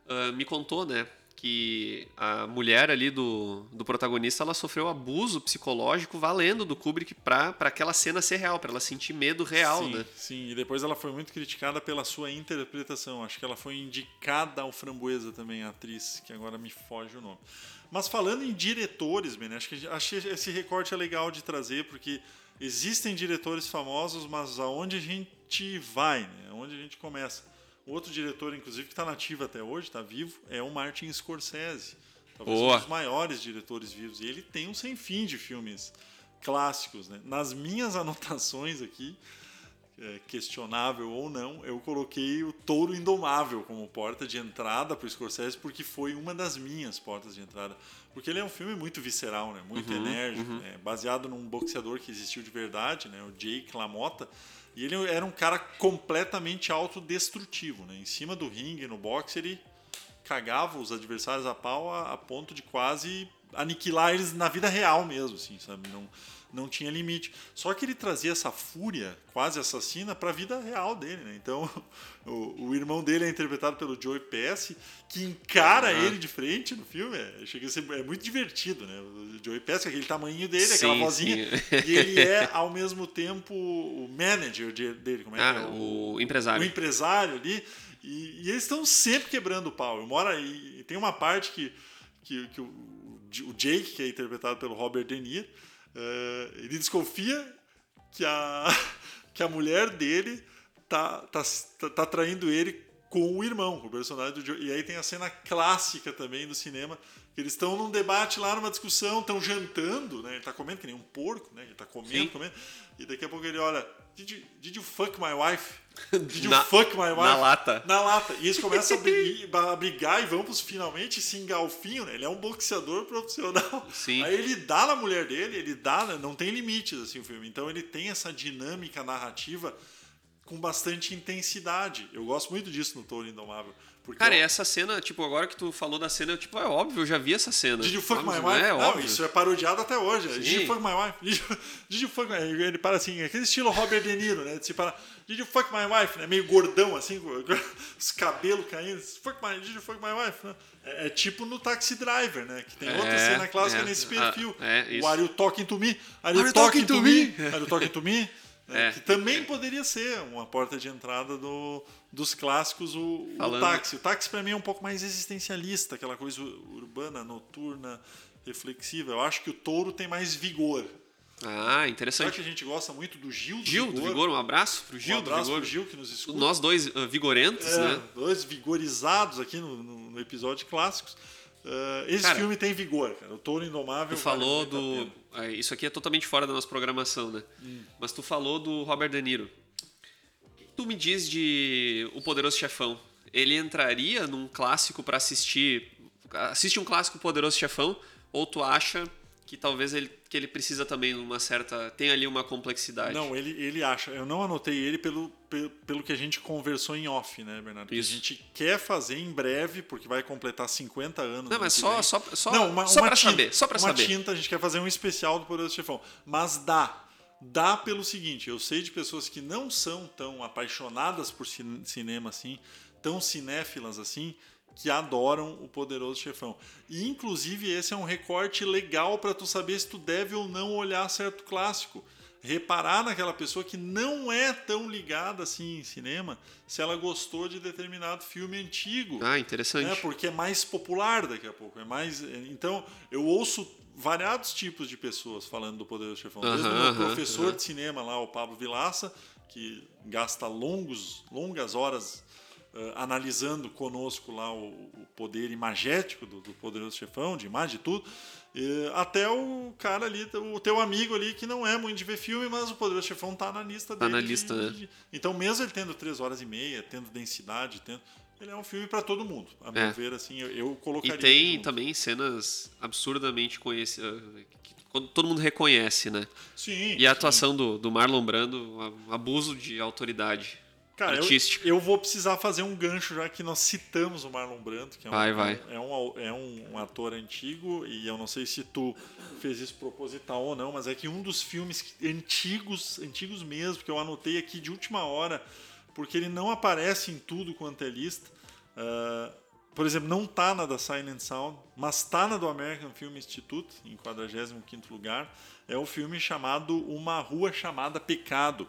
[SPEAKER 2] uh, me contou, né? Que a mulher ali do, do protagonista ela sofreu abuso psicológico valendo do Kubrick para aquela cena ser real, para ela sentir medo real,
[SPEAKER 1] sim,
[SPEAKER 2] né?
[SPEAKER 1] Sim, e depois ela foi muito criticada pela sua interpretação. Acho que ela foi indicada ao Framboesa também, a atriz, que agora me foge o nome. Mas falando em diretores, Ben, acho que acho que esse recorte é legal de trazer, porque existem diretores famosos, mas aonde a gente vai, né? Aonde a gente começa? Outro diretor, inclusive, que está nativo até hoje, está vivo, é o Martin Scorsese. Talvez Boa. um dos maiores diretores vivos. E ele tem um sem fim de filmes clássicos. Né? Nas minhas anotações aqui, é, questionável ou não, eu coloquei o Touro Indomável como porta de entrada para o Scorsese, porque foi uma das minhas portas de entrada. Porque ele é um filme muito visceral, né? muito uhum, enérgico, uhum. Né? baseado num boxeador que existiu de verdade, né? o Jake LaMotta. E ele era um cara completamente autodestrutivo, né? Em cima do ringue, no boxe, ele cagava os adversários a pau a, a ponto de quase aniquilar eles na vida real mesmo, assim, sabe? Não, não tinha limite. Só que ele trazia essa fúria quase assassina para a vida real dele, né? Então, o, o, irmão dele é interpretado pelo Joey Pesci, que encara uhum. ele de frente no filme. É, chega ser, é muito divertido, né? O Joey Pesci, aquele tamanho dele, sim, aquela vozinha. Sim. E ele é, ao mesmo tempo, o manager dele. Como é
[SPEAKER 2] ah,
[SPEAKER 1] que é?
[SPEAKER 2] O, o empresário.
[SPEAKER 1] O empresário ali. E, e eles estão sempre quebrando o pau. Eu moro aí, e tem uma parte que, que, que o, o Jake, que é interpretado pelo Robert De Niro, é, ele desconfia que a, que a mulher dele tá, tá, tá, tá traindo ele com o irmão, o personagem do Joe. E aí tem a cena clássica também do cinema, eles estão num debate lá, numa discussão, estão jantando, né? Ele tá comendo que nem um porco, né? Ele tá comendo, Sim. comendo. E daqui a pouco ele olha, did you, did you fuck my wife? Did you
[SPEAKER 2] na,
[SPEAKER 1] fuck my wife?
[SPEAKER 2] Na lata.
[SPEAKER 1] Na lata. E eles começam a brigar, a brigar e vão finalmente se engalfinham, né? Ele é um boxeador profissional.
[SPEAKER 2] Sim.
[SPEAKER 1] Aí ele dá na mulher dele, ele dá, né? não tem limites assim o filme. Então ele tem essa dinâmica narrativa com bastante intensidade. Eu gosto muito disso no Toro Indomável.
[SPEAKER 2] Porque Cara, e essa cena, tipo, agora que tu falou da cena, tipo, é óbvio, eu já vi essa cena.
[SPEAKER 1] Did you fuck my wife? É, não, isso é parodiado até hoje. Sim. Did you fuck my wife? Did you, did you fuck my... Ele para assim, aquele estilo Robert De Niro, né? Se para, did you fuck my wife? Né? Meio gordão, assim, os cabelos caindo. Fuck my, did you fuck my wife? Né? É, é, tipo no Taxi Driver, né? Que tem é, outra cena clássica é, nesse perfil.
[SPEAKER 2] É, isso.
[SPEAKER 1] O Are you talking to me? Are you, Are talking, talking, to me? me? Are you talking to me? Né? É. Que também poderia ser uma porta de entrada do, dos clássicos, o, Falando... o táxi. O táxi, para mim, é um pouco mais existencialista, aquela coisa urbana, noturna, reflexiva. Eu acho que o touro tem mais vigor.
[SPEAKER 2] Ah, interessante.
[SPEAKER 1] Só que a gente gosta muito do Gil do
[SPEAKER 2] Gil
[SPEAKER 1] Vigor.
[SPEAKER 2] do Vigor, um abraço pro Gil
[SPEAKER 1] um abraço
[SPEAKER 2] do Vigor.
[SPEAKER 1] pro Gil que nos escuta.
[SPEAKER 2] Nós dois uh, vigorentos,
[SPEAKER 1] é,
[SPEAKER 2] né?
[SPEAKER 1] Dois vigorizados aqui no, no, episódio de clássicos. Uh, esse cara, filme tem vigor, cara. O Touro Indomável.
[SPEAKER 2] Tu falou do. É, isso aqui é totalmente fora da nossa programação, né? Hum. Mas tu falou do Robert De Niro. O que tu me diz de O Poderoso Chefão? ele entraria num clássico para assistir. Assiste um clássico Poderoso Chefão, ou tu acha que talvez ele, que ele precisa também de uma certa. tem ali uma complexidade.
[SPEAKER 1] Não, ele, ele acha. Eu não anotei ele pelo, pelo, pelo que a gente conversou em off, né, Bernardo? Que a gente quer fazer em breve, porque vai completar 50 anos.
[SPEAKER 2] Não, mas só, só, só,
[SPEAKER 1] não, uma,
[SPEAKER 2] só
[SPEAKER 1] uma
[SPEAKER 2] pra
[SPEAKER 1] tinta,
[SPEAKER 2] saber. Só pra
[SPEAKER 1] uma
[SPEAKER 2] saber.
[SPEAKER 1] tinta, a gente quer fazer um especial do Poderoso Chefão. Mas dá. Dá pelo seguinte, eu sei de pessoas que não são tão apaixonadas por cinema assim, tão cinéfilas assim, que adoram o Poderoso Chefão. E inclusive esse é um recorte legal para tu saber se tu deve ou não olhar certo clássico. Reparar naquela pessoa que não é tão ligada assim em cinema, se ela gostou de determinado filme antigo.
[SPEAKER 2] Ah, interessante.
[SPEAKER 1] Né? Porque é mais popular daqui a pouco. É mais. Então, eu ouço variados tipos de pessoas falando do Poderoso Chefão. Desde o meu professor de cinema lá, o Pablo Vilaça, que gasta longos, longas horas uh, analisando conosco lá o, o poder imagético do, do, Poderoso Chefão, de imagem e tudo. E, até o cara ali, o teu amigo ali, que não é muito de ver filme, mas o Poderoso Chefão tá na lista
[SPEAKER 2] tá
[SPEAKER 1] dele.
[SPEAKER 2] na lista,
[SPEAKER 1] de,
[SPEAKER 2] né?
[SPEAKER 1] de, então, mesmo ele tendo três horas e meia, tendo densidade, tendo ele é um filme para todo mundo. A meu
[SPEAKER 2] É.
[SPEAKER 1] ver, assim, eu, eu colocaria.
[SPEAKER 2] E tem também cenas absurdamente conhecidas. que todo mundo reconhece, né?
[SPEAKER 1] Sim.
[SPEAKER 2] E a
[SPEAKER 1] sim.
[SPEAKER 2] atuação do, do Marlon Brando, um abuso de autoridade
[SPEAKER 1] Cara, eu,
[SPEAKER 2] artística.
[SPEAKER 1] eu vou precisar fazer um gancho já que nós citamos o Marlon Brando, que é um,
[SPEAKER 2] Vai, vai.
[SPEAKER 1] É, um, é um, ator antigo, e eu não sei se tu fez isso proposital ou não, mas é que um dos filmes antigos, antigos mesmo, que eu anotei aqui de última hora, porque ele não aparece em tudo quanto é lista. ah, por exemplo, não tá na da Silent Sound, mas tá na do American Film Institute, em 45º lugar. É o filme chamado Uma Rua Chamada Pecado,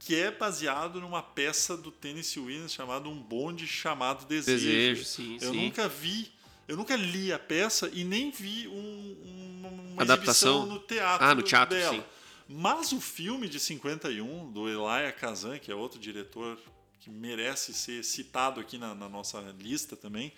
[SPEAKER 1] que é baseado numa peça do Tennessee Williams chamado Um Bonde Chamado Desejo.
[SPEAKER 2] Desejo, sim,
[SPEAKER 1] Eu
[SPEAKER 2] sim.
[SPEAKER 1] nunca vi, eu nunca li a peça e nem vi um- um- uma
[SPEAKER 2] Adaptação?
[SPEAKER 1] no teatro,
[SPEAKER 2] Ah, no teatro,
[SPEAKER 1] dela.
[SPEAKER 2] sim.
[SPEAKER 1] Mas o filme de 51, do Elia Kazan, que é outro diretor que merece ser citado aqui na, na nossa lista também,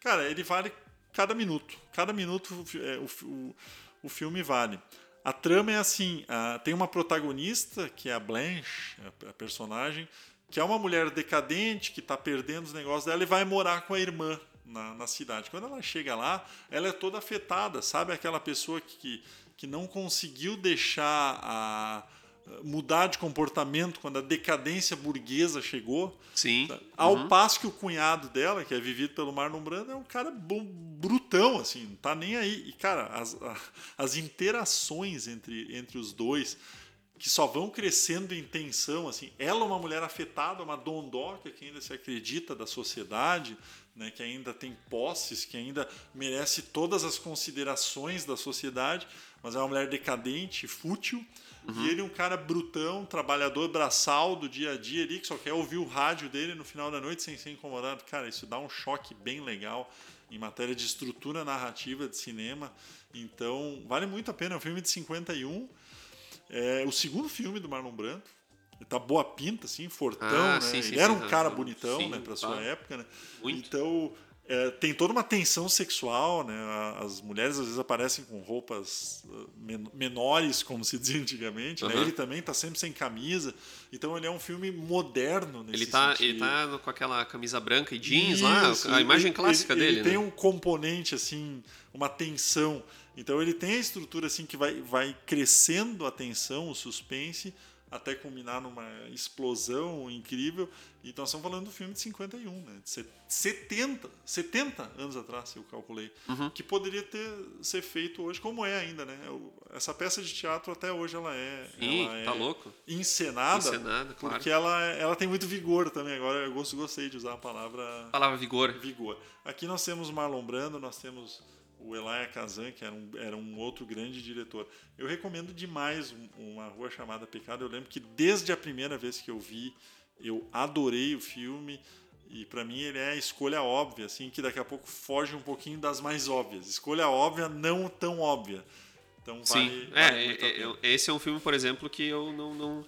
[SPEAKER 1] cara, ele vale cada minuto. Cada minuto é, o, o, o filme vale. A trama é assim: tem uma protagonista, que é a Blanche, a, a personagem, que é uma mulher decadente, que está perdendo os negócios dela e vai morar com a irmã na, na cidade. Quando ela chega lá, ela é toda afetada, sabe? Aquela pessoa que, que, que não conseguiu deixar a mudar de comportamento quando a decadência burguesa chegou.
[SPEAKER 2] Sim.
[SPEAKER 1] Ao
[SPEAKER 2] Uhum.
[SPEAKER 1] passo que o cunhado dela, que é vivido pelo Marlon Brando, é um cara bom, brutão, assim, não tá nem aí. E, cara, as, as interações entre, entre os dois, que só vão crescendo em tensão, assim. Ela é uma mulher afetada, uma dondoca que ainda se acredita da sociedade, né, que ainda tem posses, que ainda merece todas as considerações da sociedade, mas é uma mulher decadente, fútil. E ele é um cara brutão, trabalhador braçal do dia a dia ali, que só quer ouvir o rádio dele no final da noite sem ser incomodado. Cara, isso dá um choque bem legal em matéria de estrutura narrativa de cinema. Então, vale muito a pena. É um filme de 51. É o segundo filme do Marlon Brando. Ele tá boa pinta, assim, fortão,
[SPEAKER 2] Ah,
[SPEAKER 1] né?
[SPEAKER 2] sim, sim,
[SPEAKER 1] ele era
[SPEAKER 2] sim,
[SPEAKER 1] um
[SPEAKER 2] tá.
[SPEAKER 1] cara bonitão, né, pra sua
[SPEAKER 2] tá.
[SPEAKER 1] época, né?
[SPEAKER 2] Muito.
[SPEAKER 1] Então, é, tem toda uma tensão sexual, né? As mulheres às vezes aparecem com roupas uh, men- menores, como se dizia antigamente, né?
[SPEAKER 2] Aham.
[SPEAKER 1] Ele também tá sempre sem camisa. Então, ele é um filme moderno nesse
[SPEAKER 2] Ele tá,
[SPEAKER 1] sentido.
[SPEAKER 2] ele tá com aquela camisa branca e jeans lá,
[SPEAKER 1] Isso,
[SPEAKER 2] a imagem
[SPEAKER 1] ele-
[SPEAKER 2] clássica
[SPEAKER 1] ele,
[SPEAKER 2] dele,
[SPEAKER 1] Ele tem
[SPEAKER 2] né?
[SPEAKER 1] um componente, assim, uma tensão. Então ele tem a estrutura assim que vai, vai crescendo a tensão, o suspense, até culminar numa explosão incrível. E nós estamos falando do filme de 51, né? De se- 70, 70 anos atrás, eu calculei.
[SPEAKER 2] Uhum.
[SPEAKER 1] Que poderia ter ser feito hoje, como é ainda, né? Essa peça de teatro até hoje ela é,
[SPEAKER 2] Sim,
[SPEAKER 1] ela
[SPEAKER 2] tá
[SPEAKER 1] é
[SPEAKER 2] louco.
[SPEAKER 1] encenada,
[SPEAKER 2] Encenada, claro.
[SPEAKER 1] porque ela, ela tem muito vigor também. Agora eu gosto- gostei de usar a palavra
[SPEAKER 2] Palavra vigor.
[SPEAKER 1] vigor. Aqui nós temos Marlon Brando, nós temos o Elia Kazan, que era um, era um outro grande diretor. Eu recomendo demais um- uma rua chamada Pecado. Eu lembro que desde a primeira vez que eu vi, eu adorei o filme. E para mim ele é a escolha óbvia, assim, que daqui a pouco foge um pouquinho das mais óbvias. Escolha óbvia, não tão óbvia. Então
[SPEAKER 2] Sim.
[SPEAKER 1] vale,
[SPEAKER 2] É,
[SPEAKER 1] vale
[SPEAKER 2] é, é, esse é um filme, por exemplo, que eu não, não-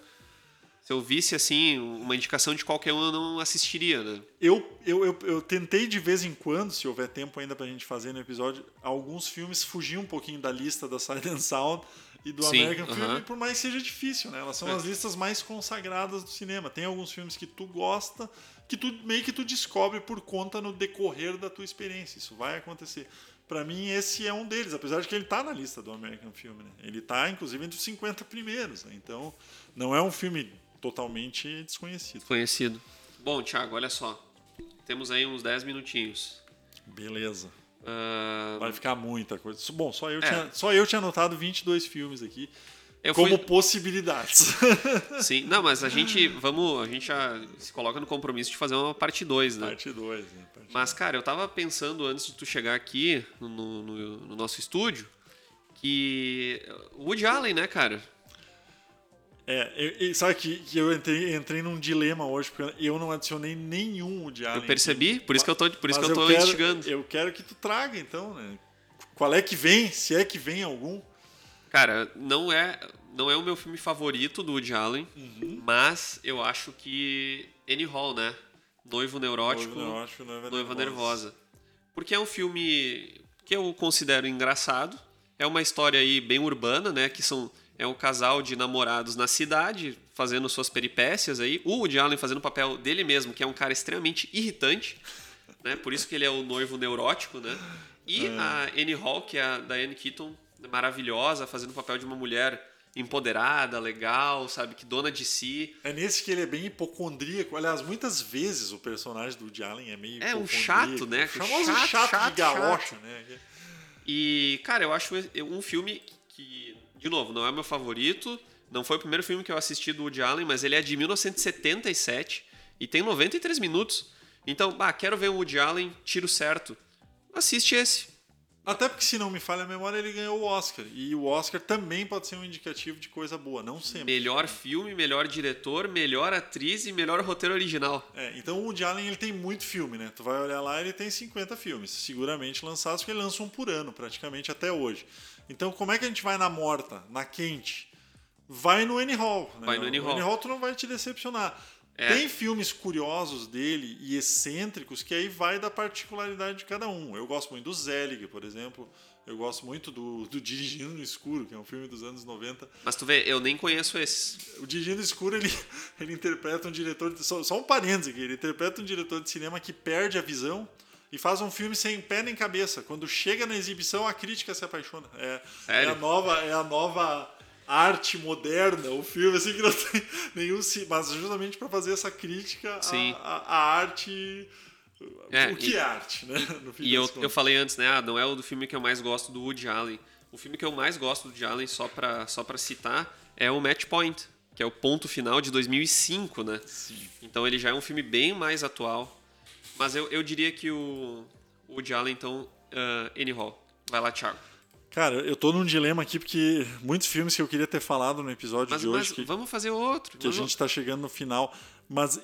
[SPEAKER 2] Se eu visse, assim, uma indicação de qualquer um, eu não assistiria, né?
[SPEAKER 1] Eu, eu, eu, eu tentei de vez em quando, se houver tempo ainda pra gente fazer no episódio, alguns filmes fugiam um pouquinho da lista da Silent Sound e do
[SPEAKER 2] Sim,
[SPEAKER 1] American
[SPEAKER 2] aham.
[SPEAKER 1] Film, por mais que seja difícil, né? Elas são
[SPEAKER 2] É.
[SPEAKER 1] as listas mais consagradas do cinema. Tem alguns filmes que tu gosta que tu meio que tu descobre por conta no decorrer da tua experiência. Isso vai acontecer. Para mim, esse é um deles, apesar de que ele está na lista do American Film. Né? Ele está, inclusive, entre os 50 primeiros. Né? Então, não é um filme totalmente desconhecido.
[SPEAKER 2] Conhecido. Bom, Thiago, olha só. Temos aí uns 10 minutinhos.
[SPEAKER 1] Beleza.
[SPEAKER 2] Uh...
[SPEAKER 1] Vai ficar muita coisa. Bom, só eu, é. tinha, só eu tinha anotado 22 filmes aqui.
[SPEAKER 2] Eu
[SPEAKER 1] como
[SPEAKER 2] fui...
[SPEAKER 1] possibilidades.
[SPEAKER 2] Sim, não, mas a gente vamos, a gente já se coloca no compromisso de fazer uma parte 2, né?
[SPEAKER 1] Parte 2, né? Parte
[SPEAKER 2] mas, cara, eu tava pensando antes de tu chegar aqui no, no, no nosso estúdio que o Woody Allen, né, cara?
[SPEAKER 1] É, eu, sabe que, que eu entrei, entrei num dilema hoje, porque eu não adicionei nenhum Woody Allen.
[SPEAKER 2] Eu percebi, por isso que eu tô, por isso que eu
[SPEAKER 1] tô
[SPEAKER 2] quero, instigando.
[SPEAKER 1] Eu quero que tu traga, então, né? Qual é que vem, se é que vem algum?
[SPEAKER 2] Cara, não é, não é o meu filme favorito do Woody Allen,
[SPEAKER 1] uhum.
[SPEAKER 2] mas eu acho que Annie Hall, né? Noivo Neurótico,
[SPEAKER 1] Noivo Neurótico Noiva,
[SPEAKER 2] Noiva nervosa. nervosa. Porque é um filme que eu considero engraçado. É uma história aí bem urbana, né? Que são é um casal de namorados na cidade fazendo suas peripécias aí. O Woody Allen fazendo o papel dele mesmo, que é um cara extremamente irritante, né? Por isso que ele é o noivo neurótico, né? E é. a Annie Hall, que é a Diane Keaton, maravilhosa, fazendo o papel de uma mulher empoderada, legal, sabe, que dona de si.
[SPEAKER 1] É nesse que ele é bem hipocondríaco. Aliás, muitas vezes o personagem do Woody Allen é meio
[SPEAKER 2] É um chato, né?
[SPEAKER 1] Famoso chato, chato, chato de galocha, né?
[SPEAKER 2] E, cara, eu acho um filme que, de novo, não é meu favorito, não foi o primeiro filme que eu assisti do Woody Allen, mas ele é de 1977 e tem 93 minutos. Então, bah, quero ver o Woody Allen, tiro certo. Assiste esse.
[SPEAKER 1] Até porque, se não me falha a memória, ele ganhou o Oscar. E o Oscar também pode ser um indicativo de coisa boa, não sempre.
[SPEAKER 2] Melhor filme, melhor diretor, melhor atriz e melhor roteiro original.
[SPEAKER 1] É, então o Woody Allen ele tem muito filme, né? Tu vai olhar lá, ele tem 50 filmes, seguramente lançados, porque ele lança um por ano, praticamente até hoje. Então, como é que a gente vai na morta, na quente? Vai no Annie Hall. Né?
[SPEAKER 2] Vai no Annie Hall.
[SPEAKER 1] Annie Hall tu não vai te decepcionar. É. Tem filmes curiosos dele e excêntricos que aí vai da particularidade de cada um. Eu gosto muito do Zelig, por exemplo. Eu gosto muito do, do Dirigindo no Escuro, que é um filme dos anos 90.
[SPEAKER 2] Mas tu vê, eu nem conheço esse.
[SPEAKER 1] O Dirigindo no Escuro, ele, ele interpreta um diretor... De, só, só um parênteses aqui. Ele interpreta um diretor de cinema que perde a visão e faz um filme sem pé nem cabeça. Quando chega na exibição, a crítica se apaixona. É, é a nova... É a nova arte moderna, o filme assim que não tem nenhum, mas justamente para fazer essa crítica à, à, arte é, o que e, é arte, né?
[SPEAKER 2] e eu, eu falei antes, né? Ah, não é o do filme que eu mais gosto do Woody Allen. O filme que eu mais gosto do Woody Allen, só para só pra citar, é o Match Point, que é o ponto final de 2005, né?
[SPEAKER 1] Sim.
[SPEAKER 2] Então ele já é um filme bem mais atual. Mas eu, eu diria que o, o Woody Allen, então, uh, Annie Hall. Vai lá, Thiago.
[SPEAKER 1] Cara, eu tô num dilema aqui porque muitos filmes que eu queria ter falado no episódio
[SPEAKER 2] mas,
[SPEAKER 1] de hoje. Que,
[SPEAKER 2] vamos fazer outro.
[SPEAKER 1] Que vamos... a gente tá chegando no final. Mas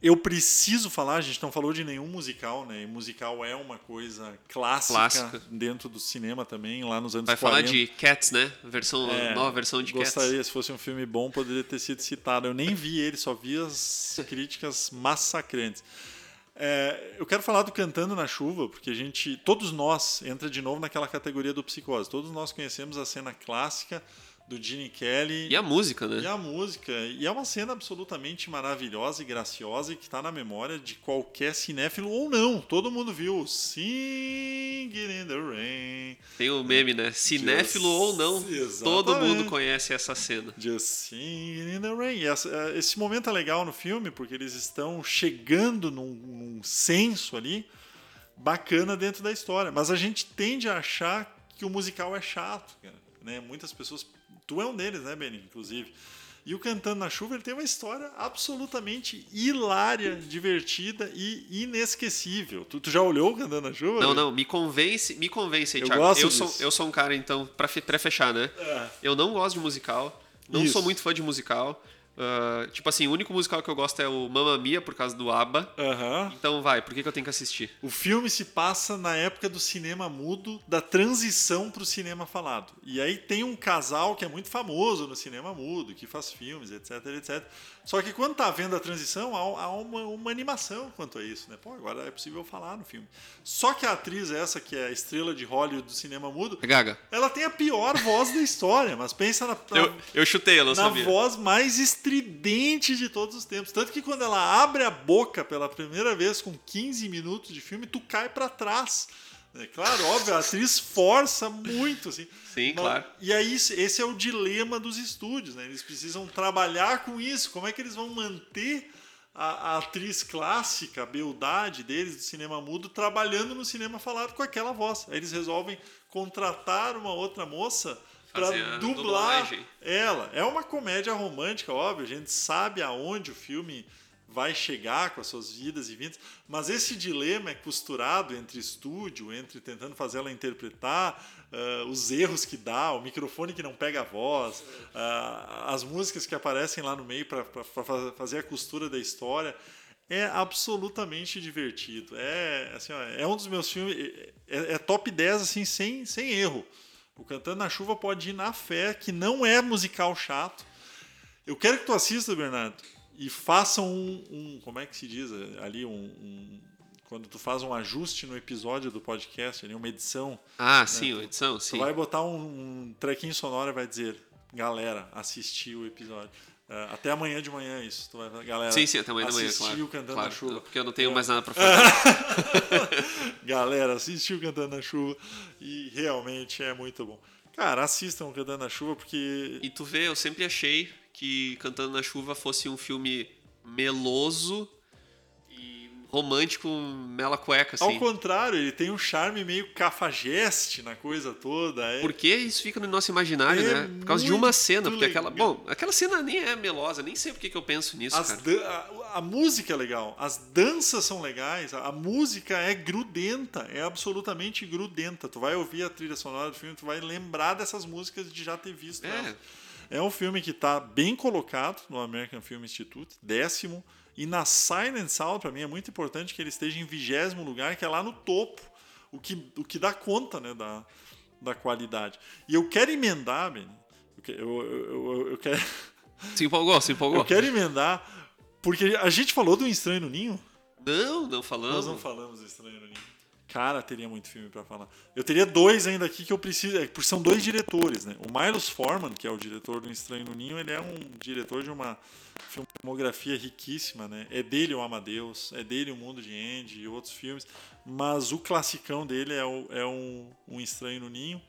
[SPEAKER 1] eu preciso falar, a gente não falou de nenhum musical, né? E musical é uma coisa clássica, clássica. dentro do cinema também, lá nos anos
[SPEAKER 2] Vai
[SPEAKER 1] 40.
[SPEAKER 2] falar de Cats, né? Versão, é, nova versão de
[SPEAKER 1] gostaria,
[SPEAKER 2] Cats.
[SPEAKER 1] Gostaria, se fosse um filme bom, poderia ter sido citado. Eu nem vi ele, só vi as críticas massacrantes. É, eu quero falar do Cantando na Chuva, porque a gente, todos nós, entra de novo naquela categoria do psicose. Todos nós conhecemos a cena clássica do Gene Kelly.
[SPEAKER 2] E a música, né?
[SPEAKER 1] E a música. E é uma cena absolutamente maravilhosa e graciosa e que está na memória de qualquer cinéfilo ou não. Todo mundo viu Singing in the Rain.
[SPEAKER 2] Tem o meme, né? Cinéfilo Just... ou não, Exatamente. todo mundo conhece essa cena.
[SPEAKER 1] Just Singing in the Rain. E essa, é, esse momento é legal no filme porque eles estão chegando num, num senso ali bacana dentro da história. Mas a gente tende a achar que o musical é chato, Né? Muitas pessoas Tu é um deles, né, Benny? Inclusive. E o Cantando na Chuva ele tem uma história absolutamente hilária, divertida e inesquecível. Tu, tu já olhou o Cantando na Chuva?
[SPEAKER 2] Não, não, me convence, me convence aí, eu Thiago. eu, sou, eu sou um cara, então, pra, pra fechar, né? É. Eu não gosto de musical, não Isso. sou muito fã de musical. Uh, tipo assim, o único musical que eu gosto é o Mamma Mia, por causa do ABBA.
[SPEAKER 1] Uhum.
[SPEAKER 2] Então vai, por que, que eu tenho que assistir?
[SPEAKER 1] O filme se passa na época do cinema mudo, da transição para o cinema falado. E aí tem um casal que é muito famoso no cinema mudo, que faz filmes, etc, etc. Só que quando tá vendo a transição, há, uma, uma, animação quanto a isso, né? Pô, agora é possível falar no filme. Só que a atriz, essa que é a estrela de Hollywood do cinema mudo,
[SPEAKER 2] é Gaga.
[SPEAKER 1] ela tem a pior voz da história, mas pensa na, na
[SPEAKER 2] eu, eu chutei, eu não
[SPEAKER 1] na
[SPEAKER 2] sabia.
[SPEAKER 1] voz mais estridente de todos os tempos. Tanto que quando ela abre a boca pela primeira vez com 15 minutos de filme, tu cai para trás. É claro, óbvio, a atriz força muito, assim.
[SPEAKER 2] Sim, Mas, claro.
[SPEAKER 1] E aí, esse é o dilema dos estúdios, né? Eles precisam trabalhar com isso. Como é que eles vão manter a, a atriz clássica, a beldade deles do cinema mudo, trabalhando no cinema falado com aquela voz? Aí eles resolvem contratar uma outra moça para dublar dublagem. ela. É uma comédia romântica, óbvio. A gente sabe aonde o filme vai chegar com as suas vidas e vindas, mas esse dilema é costurado entre estúdio, entre tentando fazer ela interpretar, uh, os erros que dá, o microfone que não pega a voz, uh, as músicas que aparecem lá no meio para fazer a costura da história. É absolutamente divertido. É, assim, ó, é um dos meus filmes. É, é top 10 assim, sem, sem erro. O Cantando na Chuva pode ir na fé, que não é musical chato. Eu quero que tu assista, Bernardo e façam um, um, como é que se diz ali um, um, quando tu faz um ajuste no episódio do podcast ali uma edição
[SPEAKER 2] ah né? sim uma edição
[SPEAKER 1] tu
[SPEAKER 2] sim.
[SPEAKER 1] vai botar um, um trequinho sonoro e vai dizer galera assisti o episódio. Uh, até amanhã de manhã isso tu vai galera
[SPEAKER 2] sim sim até amanhã de manhã
[SPEAKER 1] assistiu cantando
[SPEAKER 2] claro,
[SPEAKER 1] na chuva.
[SPEAKER 2] porque eu não tenho é. mais nada para fazer
[SPEAKER 1] galera assistiu cantando na chuva e realmente é muito bom. Cara assistam cantando na chuva porque
[SPEAKER 2] e tu vê eu sempre achei que Cantando na Chuva fosse um filme meloso e romântico, mela cueca, assim.
[SPEAKER 1] Ao contrário, ele tem um charme meio cafajeste na coisa toda. É...
[SPEAKER 2] Porque isso fica no nosso imaginário, é né? Por causa de uma cena. Porque legal. aquela. Bom, aquela cena nem é melosa, nem sei porque que eu penso nisso.
[SPEAKER 1] A, a, música é legal, as danças são legais, a, a, música é grudenta, é absolutamente grudenta. Tu vai ouvir a trilha sonora do filme, tu vai lembrar dessas músicas de já ter visto. É. Elas. É um filme que está bem colocado no American Film Institute, décimo. E na Silent Sound, para mim, é muito importante que ele esteja em vigésimo lugar, que é lá no topo, o que, o que dá conta né, da, da qualidade. E eu quero emendar, Ben, eu, eu, eu, eu quero.
[SPEAKER 2] Se empolgou, se empolgou.
[SPEAKER 1] Eu quero emendar, porque a gente falou do Estranho no Ninho?
[SPEAKER 2] Não, não falamos.
[SPEAKER 1] Nós não falamos do Estranho no Ninho. Cara, teria muito filme para falar. Eu teria dois ainda aqui que eu preciso. É, porque são dois diretores, né? O Milos Forman, que é o diretor do Estranho no Ninho, ele é um diretor de uma filmografia riquíssima, né? É dele o Amadeus, é dele o Mundo de Andy e outros filmes. Mas o classicão dele é, o, é um, um Estranho no Ninho,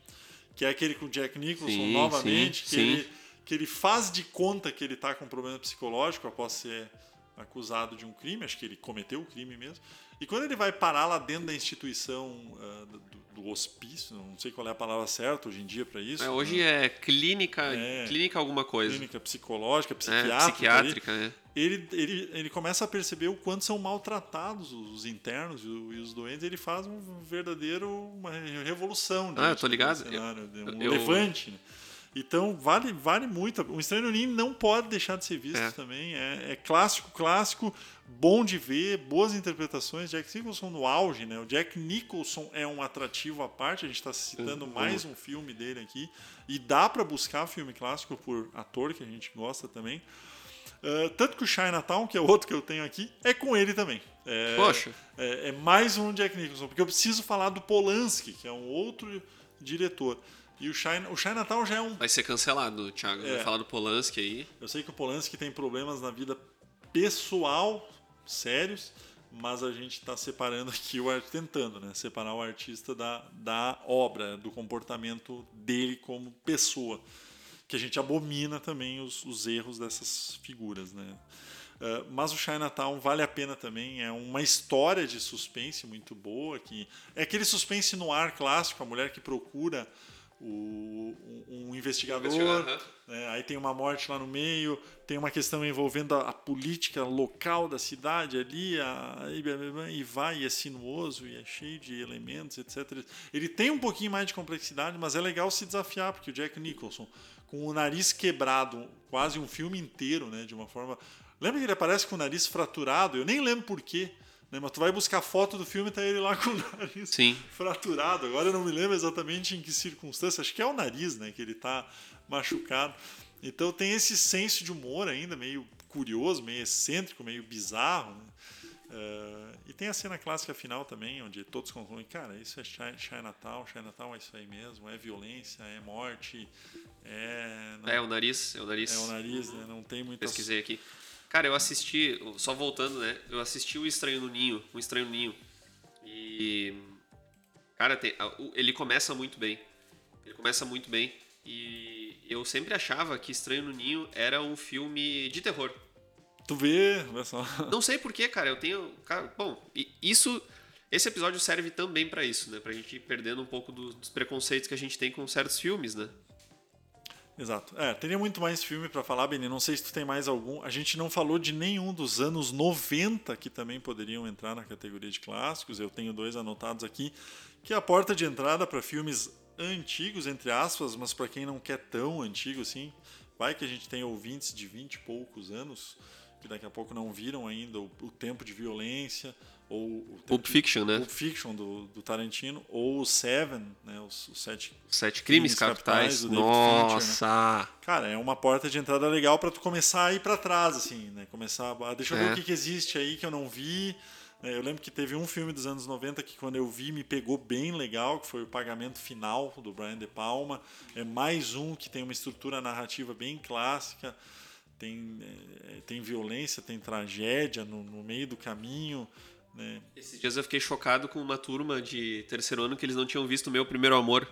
[SPEAKER 1] que é aquele com o Jack Nicholson sim, novamente, sim, que, sim. Ele, que ele faz de conta que ele está com um problema psicológico após ser acusado de um crime, acho que ele cometeu o crime mesmo. E quando ele vai parar lá dentro da instituição uh, do, do, hospício, não sei qual é a palavra certa hoje em dia para isso.
[SPEAKER 2] É, hoje né? é clínica, é, clínica alguma coisa.
[SPEAKER 1] Clínica psicológica, psiquiátrica.
[SPEAKER 2] É, psiquiátrica, ali,
[SPEAKER 1] ele, ele, ele começa a perceber o quanto são maltratados os internos e, os doentes. Ele faz um verdadeiro uma revolução.
[SPEAKER 2] Ah, eu tô ligado.
[SPEAKER 1] Cenário, um eu, levante. Né? Então vale, vale muito. O Estranho Ninho não pode deixar de ser visto é. também. É, é, clássico, clássico, bom de ver, boas interpretações. Jack Nicholson no auge, né? O Jack Nicholson é um atrativo à parte. A gente está citando uhum. mais um filme dele aqui. E dá para buscar filme clássico por ator, que a gente gosta também. Uh, tanto que o Chinatown, que é outro que eu tenho aqui, é com ele também. É,
[SPEAKER 2] Poxa.
[SPEAKER 1] É, é mais um Jack Nicholson, porque eu preciso falar do Polanski, que é um outro diretor. E o, China, o Chinatown já é um.
[SPEAKER 2] Vai ser cancelado, Thiago. É. Vai falar do Polanski aí.
[SPEAKER 1] Eu sei que o Polanski tem problemas na vida pessoal sérios, mas a gente está separando aqui o tentando, né? Separar o artista da, da obra, do comportamento dele como pessoa. Que a gente abomina também os, os erros dessas figuras, né? Uh, mas o Chinatown vale a pena também. É uma história de suspense muito boa. Que é aquele suspense no ar clássico, a mulher que procura o, um, um investigador, né? aí tem uma morte lá no meio, tem uma questão envolvendo a, a política local da cidade ali, a, e vai, e é sinuoso, e é cheio de elementos, etc. Ele tem um pouquinho mais de complexidade, mas é legal se desafiar, porque o Jack Nicholson, com o nariz quebrado, quase um filme inteiro, né, de uma forma. Lembra que ele aparece com o nariz fraturado? Eu nem lembro porquê. Né? Mas tu vai buscar foto do filme e tá ele lá com o nariz
[SPEAKER 2] Sim.
[SPEAKER 1] fraturado. Agora eu não me lembro exatamente em que circunstância. Acho que é o nariz, né? Que ele tá machucado. Então tem esse senso de humor ainda, meio curioso, meio excêntrico, meio bizarro. Né? Uh, e tem a cena clássica final também, onde todos concluem, cara, isso é Chinatown, Chinatown é isso aí mesmo, é violência, é morte, é...
[SPEAKER 2] Não, é o nariz, é o nariz.
[SPEAKER 1] É o nariz, né? Não tem muito...
[SPEAKER 2] Pesquisei aqui. Cara, eu assisti, só voltando, né? Eu assisti o Estranho no Ninho, o Estranho no Ninho. E... Cara, tem, ele começa muito bem. Ele começa muito bem. E eu sempre achava que Estranho no Ninho era um filme de terror.
[SPEAKER 1] Tu vê, olha só.
[SPEAKER 2] Não sei porquê, cara. Eu tenho. Cara, bom, isso. Esse episódio serve também para isso, né? Pra gente ir perdendo um pouco dos preconceitos que a gente tem com certos filmes, né?
[SPEAKER 1] Exato. É, teria muito mais filme para falar, Beni. Não sei se tu tem mais algum. A gente não falou de nenhum dos anos 90 que também poderiam entrar na categoria de clássicos. Eu tenho dois anotados aqui, que é a porta de entrada para filmes antigos, entre aspas, mas para quem não quer tão antigo assim, vai que a gente tem ouvintes de 20 e poucos anos que daqui a pouco não viram ainda o, o tempo de violência ou o
[SPEAKER 2] Pulp Fiction, né?
[SPEAKER 1] Pulp Fiction do, do, Tarantino ou o Seven, né? Os, os sete,
[SPEAKER 2] sete crimes, crimes capitais. capitais Nossa. Fincher,
[SPEAKER 1] né? Cara, é uma porta de entrada legal para tu começar a ir para trás, assim, né? Começar, a, deixa eu é. ver o que, que existe aí que eu não vi. É, eu lembro que teve um filme dos anos 90 que quando eu vi me pegou bem legal, que foi o Pagamento Final do Brian De Palma. É mais um que tem uma estrutura narrativa bem clássica, tem, é, tem violência, tem tragédia no, no meio do caminho. Né?
[SPEAKER 2] Esses dias eu fiquei chocado com uma turma de terceiro ano que eles não tinham visto Meu Primeiro Amor.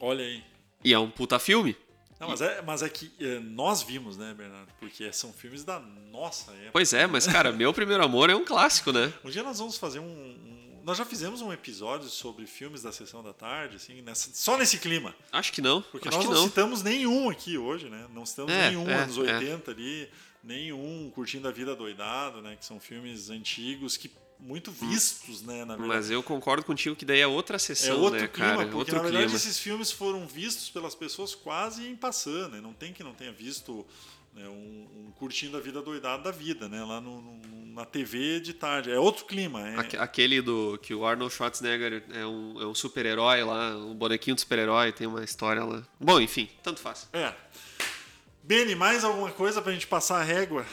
[SPEAKER 1] Olha aí.
[SPEAKER 2] E é um puta filme.
[SPEAKER 1] Não, mas, é, mas é que é, nós vimos, né, Bernardo? Porque são filmes da nossa época.
[SPEAKER 2] Pois é, mas, cara, Meu Primeiro Amor é um clássico, né?
[SPEAKER 1] Um dia nós vamos fazer um, um. nós já fizemos um episódio sobre filmes da sessão da tarde, assim, nessa, só nesse clima.
[SPEAKER 2] Acho que não.
[SPEAKER 1] Porque
[SPEAKER 2] Acho
[SPEAKER 1] nós
[SPEAKER 2] não,
[SPEAKER 1] não, citamos nenhum aqui hoje, né? Não citamos é, nenhum é, anos 80 é. ali, nenhum Curtindo a Vida Doidado, né? Que são filmes antigos que muito vistos, né?
[SPEAKER 2] Mas eu concordo contigo que daí é outra sessão, é outro né,
[SPEAKER 1] clima,
[SPEAKER 2] cara?
[SPEAKER 1] Porque
[SPEAKER 2] outro
[SPEAKER 1] na verdade
[SPEAKER 2] clima.
[SPEAKER 1] esses filmes foram vistos pelas pessoas quase em passando, né? Não tem que não tenha visto né, um, um, curtindo a vida doidada da vida, né? Lá no, no, na TV de tarde. É outro clima. É...
[SPEAKER 2] Aquele do que o Arnold Schwarzenegger é um, é um super-herói lá, um bonequinho de super-herói, tem uma história lá. Bom, enfim, tanto faz.
[SPEAKER 1] É. Beni, mais alguma coisa pra gente passar a régua?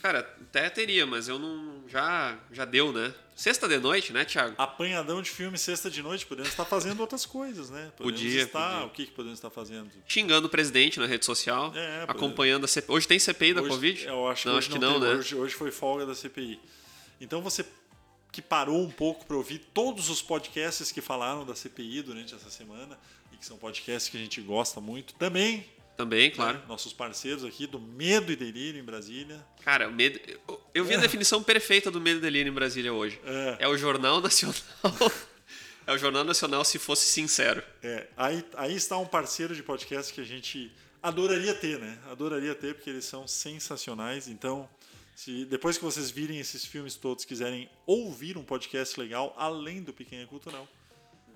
[SPEAKER 2] Cara, até teria, mas eu não. Já, já deu, né? Sexta de noite, né, Thiago?
[SPEAKER 1] Apanhadão de filme sexta de noite, podemos estar fazendo outras coisas, né? Podemos
[SPEAKER 2] podia,
[SPEAKER 1] estar.
[SPEAKER 2] Podia.
[SPEAKER 1] O que, que podemos estar fazendo?
[SPEAKER 2] Xingando o presidente na rede social, é, acompanhando a CPI. Hoje tem CPI da
[SPEAKER 1] hoje,
[SPEAKER 2] Covid?
[SPEAKER 1] Eu acho, não,
[SPEAKER 2] acho
[SPEAKER 1] que
[SPEAKER 2] não,
[SPEAKER 1] tem,
[SPEAKER 2] né?
[SPEAKER 1] Hoje, hoje foi folga da CPI. Então você que parou um pouco para ouvir todos os podcasts que falaram da CPI durante essa semana e que são podcasts que a gente gosta muito, também
[SPEAKER 2] também, claro. Né?
[SPEAKER 1] Nossos parceiros aqui do Medo e Delírio em Brasília.
[SPEAKER 2] Cara, medo. Eu vi a definição perfeita do Medo e Delírio em Brasília hoje. É, é o Jornal Nacional. é o Jornal Nacional se fosse sincero.
[SPEAKER 1] É, aí, aí está um parceiro de podcast que a gente adoraria ter, né? Adoraria ter, porque eles são sensacionais. Então, se depois que vocês virem esses filmes todos, quiserem ouvir um podcast legal, além do Pequena Cultural,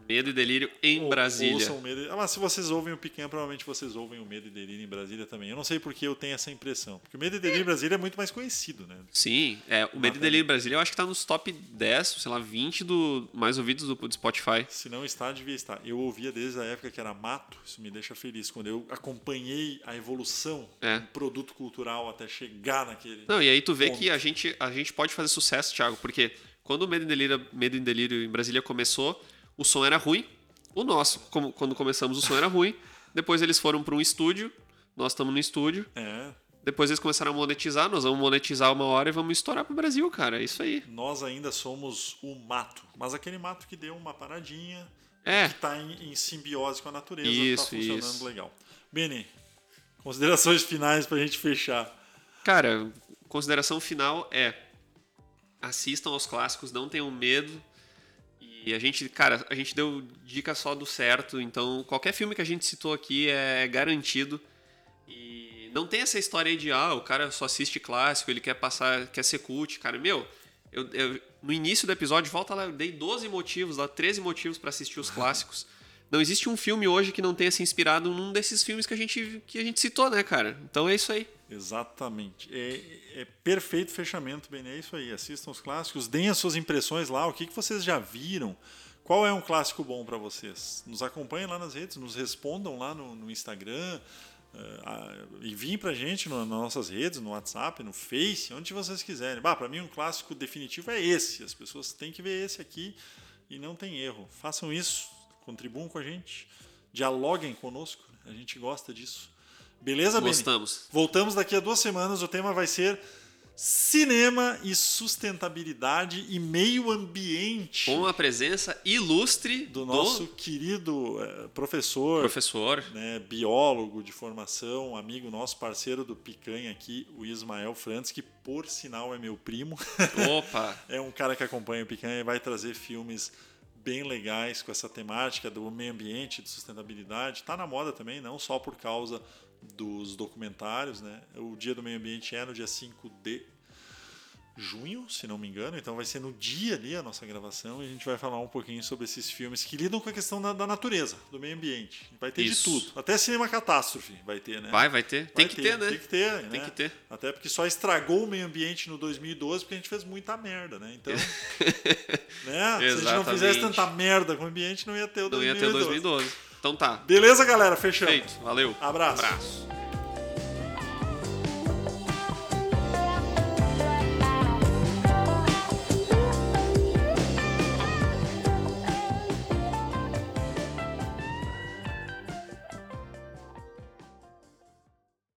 [SPEAKER 2] Medo e Delírio em
[SPEAKER 1] Ou,
[SPEAKER 2] Brasília.
[SPEAKER 1] Ouçam medo. Ah, mas se vocês ouvem o Pequeno, provavelmente vocês ouvem o Medo e Delírio em Brasília também. Eu não sei porque eu tenho essa impressão. Porque o Medo e Delírio em Brasília é muito mais conhecido, né?
[SPEAKER 2] Sim, é, o Medo e Delírio em Brasília eu acho que está nos top 10, sei lá, 20 do mais ouvidos do, do Spotify.
[SPEAKER 1] Se não está, devia estar. Eu ouvia desde a época que era mato, isso me deixa feliz. Quando eu acompanhei a evolução é. do produto cultural até chegar naquele.
[SPEAKER 2] Não, e aí tu vê ponto. que a gente, a gente pode fazer sucesso, Thiago, porque quando o Medo e Delírio, Medo e Delírio em Brasília começou, o som era ruim o nosso, como, quando começamos, o som era ruim. Depois eles foram para um estúdio. Nós estamos no estúdio.
[SPEAKER 1] É.
[SPEAKER 2] Depois eles começaram a monetizar. Nós vamos monetizar uma hora e vamos estourar para o Brasil, cara. É isso aí.
[SPEAKER 1] Nós ainda somos o mato. Mas aquele mato que deu uma paradinha.
[SPEAKER 2] É.
[SPEAKER 1] Que está em, em, simbiose com a natureza.
[SPEAKER 2] Isso,
[SPEAKER 1] tá funcionando
[SPEAKER 2] isso.
[SPEAKER 1] legal. Beni, considerações finais para a gente fechar.
[SPEAKER 2] Cara, consideração final é assistam aos clássicos, não tenham medo e a gente, cara, a gente deu dica só do certo, então qualquer filme que a gente citou aqui é garantido. E não tem essa história aí de, ah, o cara só assiste clássico, ele quer passar, quer ser cult. Cara, meu, eu, eu no início do episódio, volta lá, eu dei 12 motivos, lá 13 motivos para assistir os clássicos. Não existe um filme hoje que não tenha se inspirado num desses filmes que a gente, que a gente citou, né, cara? Então é isso aí.
[SPEAKER 1] Exatamente. É, é perfeito fechamento, bem. É isso aí. Assistam os clássicos, deem as suas impressões lá. O que, que vocês já viram? Qual é um clássico bom para vocês? Nos acompanhem lá nas redes, nos respondam lá no, no Instagram. Uh, enviem pra gente no, nas nossas redes, no WhatsApp, no Face, onde vocês quiserem. Bah, para mim um clássico definitivo é esse. As pessoas têm que ver esse aqui e não tem erro. Façam isso, contribuam com a gente, dialoguem conosco. A gente gosta disso. Beleza,
[SPEAKER 2] Gostamos.
[SPEAKER 1] Beni? Voltamos daqui a duas semanas. O tema vai ser cinema e sustentabilidade e meio ambiente.
[SPEAKER 2] Com a presença ilustre
[SPEAKER 1] do nosso do... querido uh, professor,
[SPEAKER 2] professor,
[SPEAKER 1] né, biólogo de formação, amigo nosso, parceiro do Picanha aqui, o Ismael Frantes, que por sinal é meu primo.
[SPEAKER 2] Opa!
[SPEAKER 1] é um cara que acompanha o Picanha e vai trazer filmes bem legais com essa temática do meio ambiente, de sustentabilidade. Está na moda também, não só por causa dos documentários, né? O Dia do Meio Ambiente é no dia 5 de junho, se não me engano, então vai ser no dia ali a nossa gravação e a gente vai falar um pouquinho sobre esses filmes que lidam com a questão da, da natureza, do meio ambiente. Vai ter Isso. de tudo. Até cinema catástrofe vai ter, né?
[SPEAKER 2] Vai, vai ter.
[SPEAKER 1] Vai
[SPEAKER 2] tem que ter, ter, né?
[SPEAKER 1] Tem que ter,
[SPEAKER 2] Tem
[SPEAKER 1] né?
[SPEAKER 2] que ter.
[SPEAKER 1] Até porque só estragou o meio ambiente no 2012 porque a gente fez muita merda, né? Então, né? se a gente não fizesse tanta merda com o ambiente, não ia ter o 2012.
[SPEAKER 2] Não ia ter o 2012. Então tá.
[SPEAKER 1] Beleza, galera? Fechamos.
[SPEAKER 2] Feito. Valeu.
[SPEAKER 1] Abraço.
[SPEAKER 2] Abraço.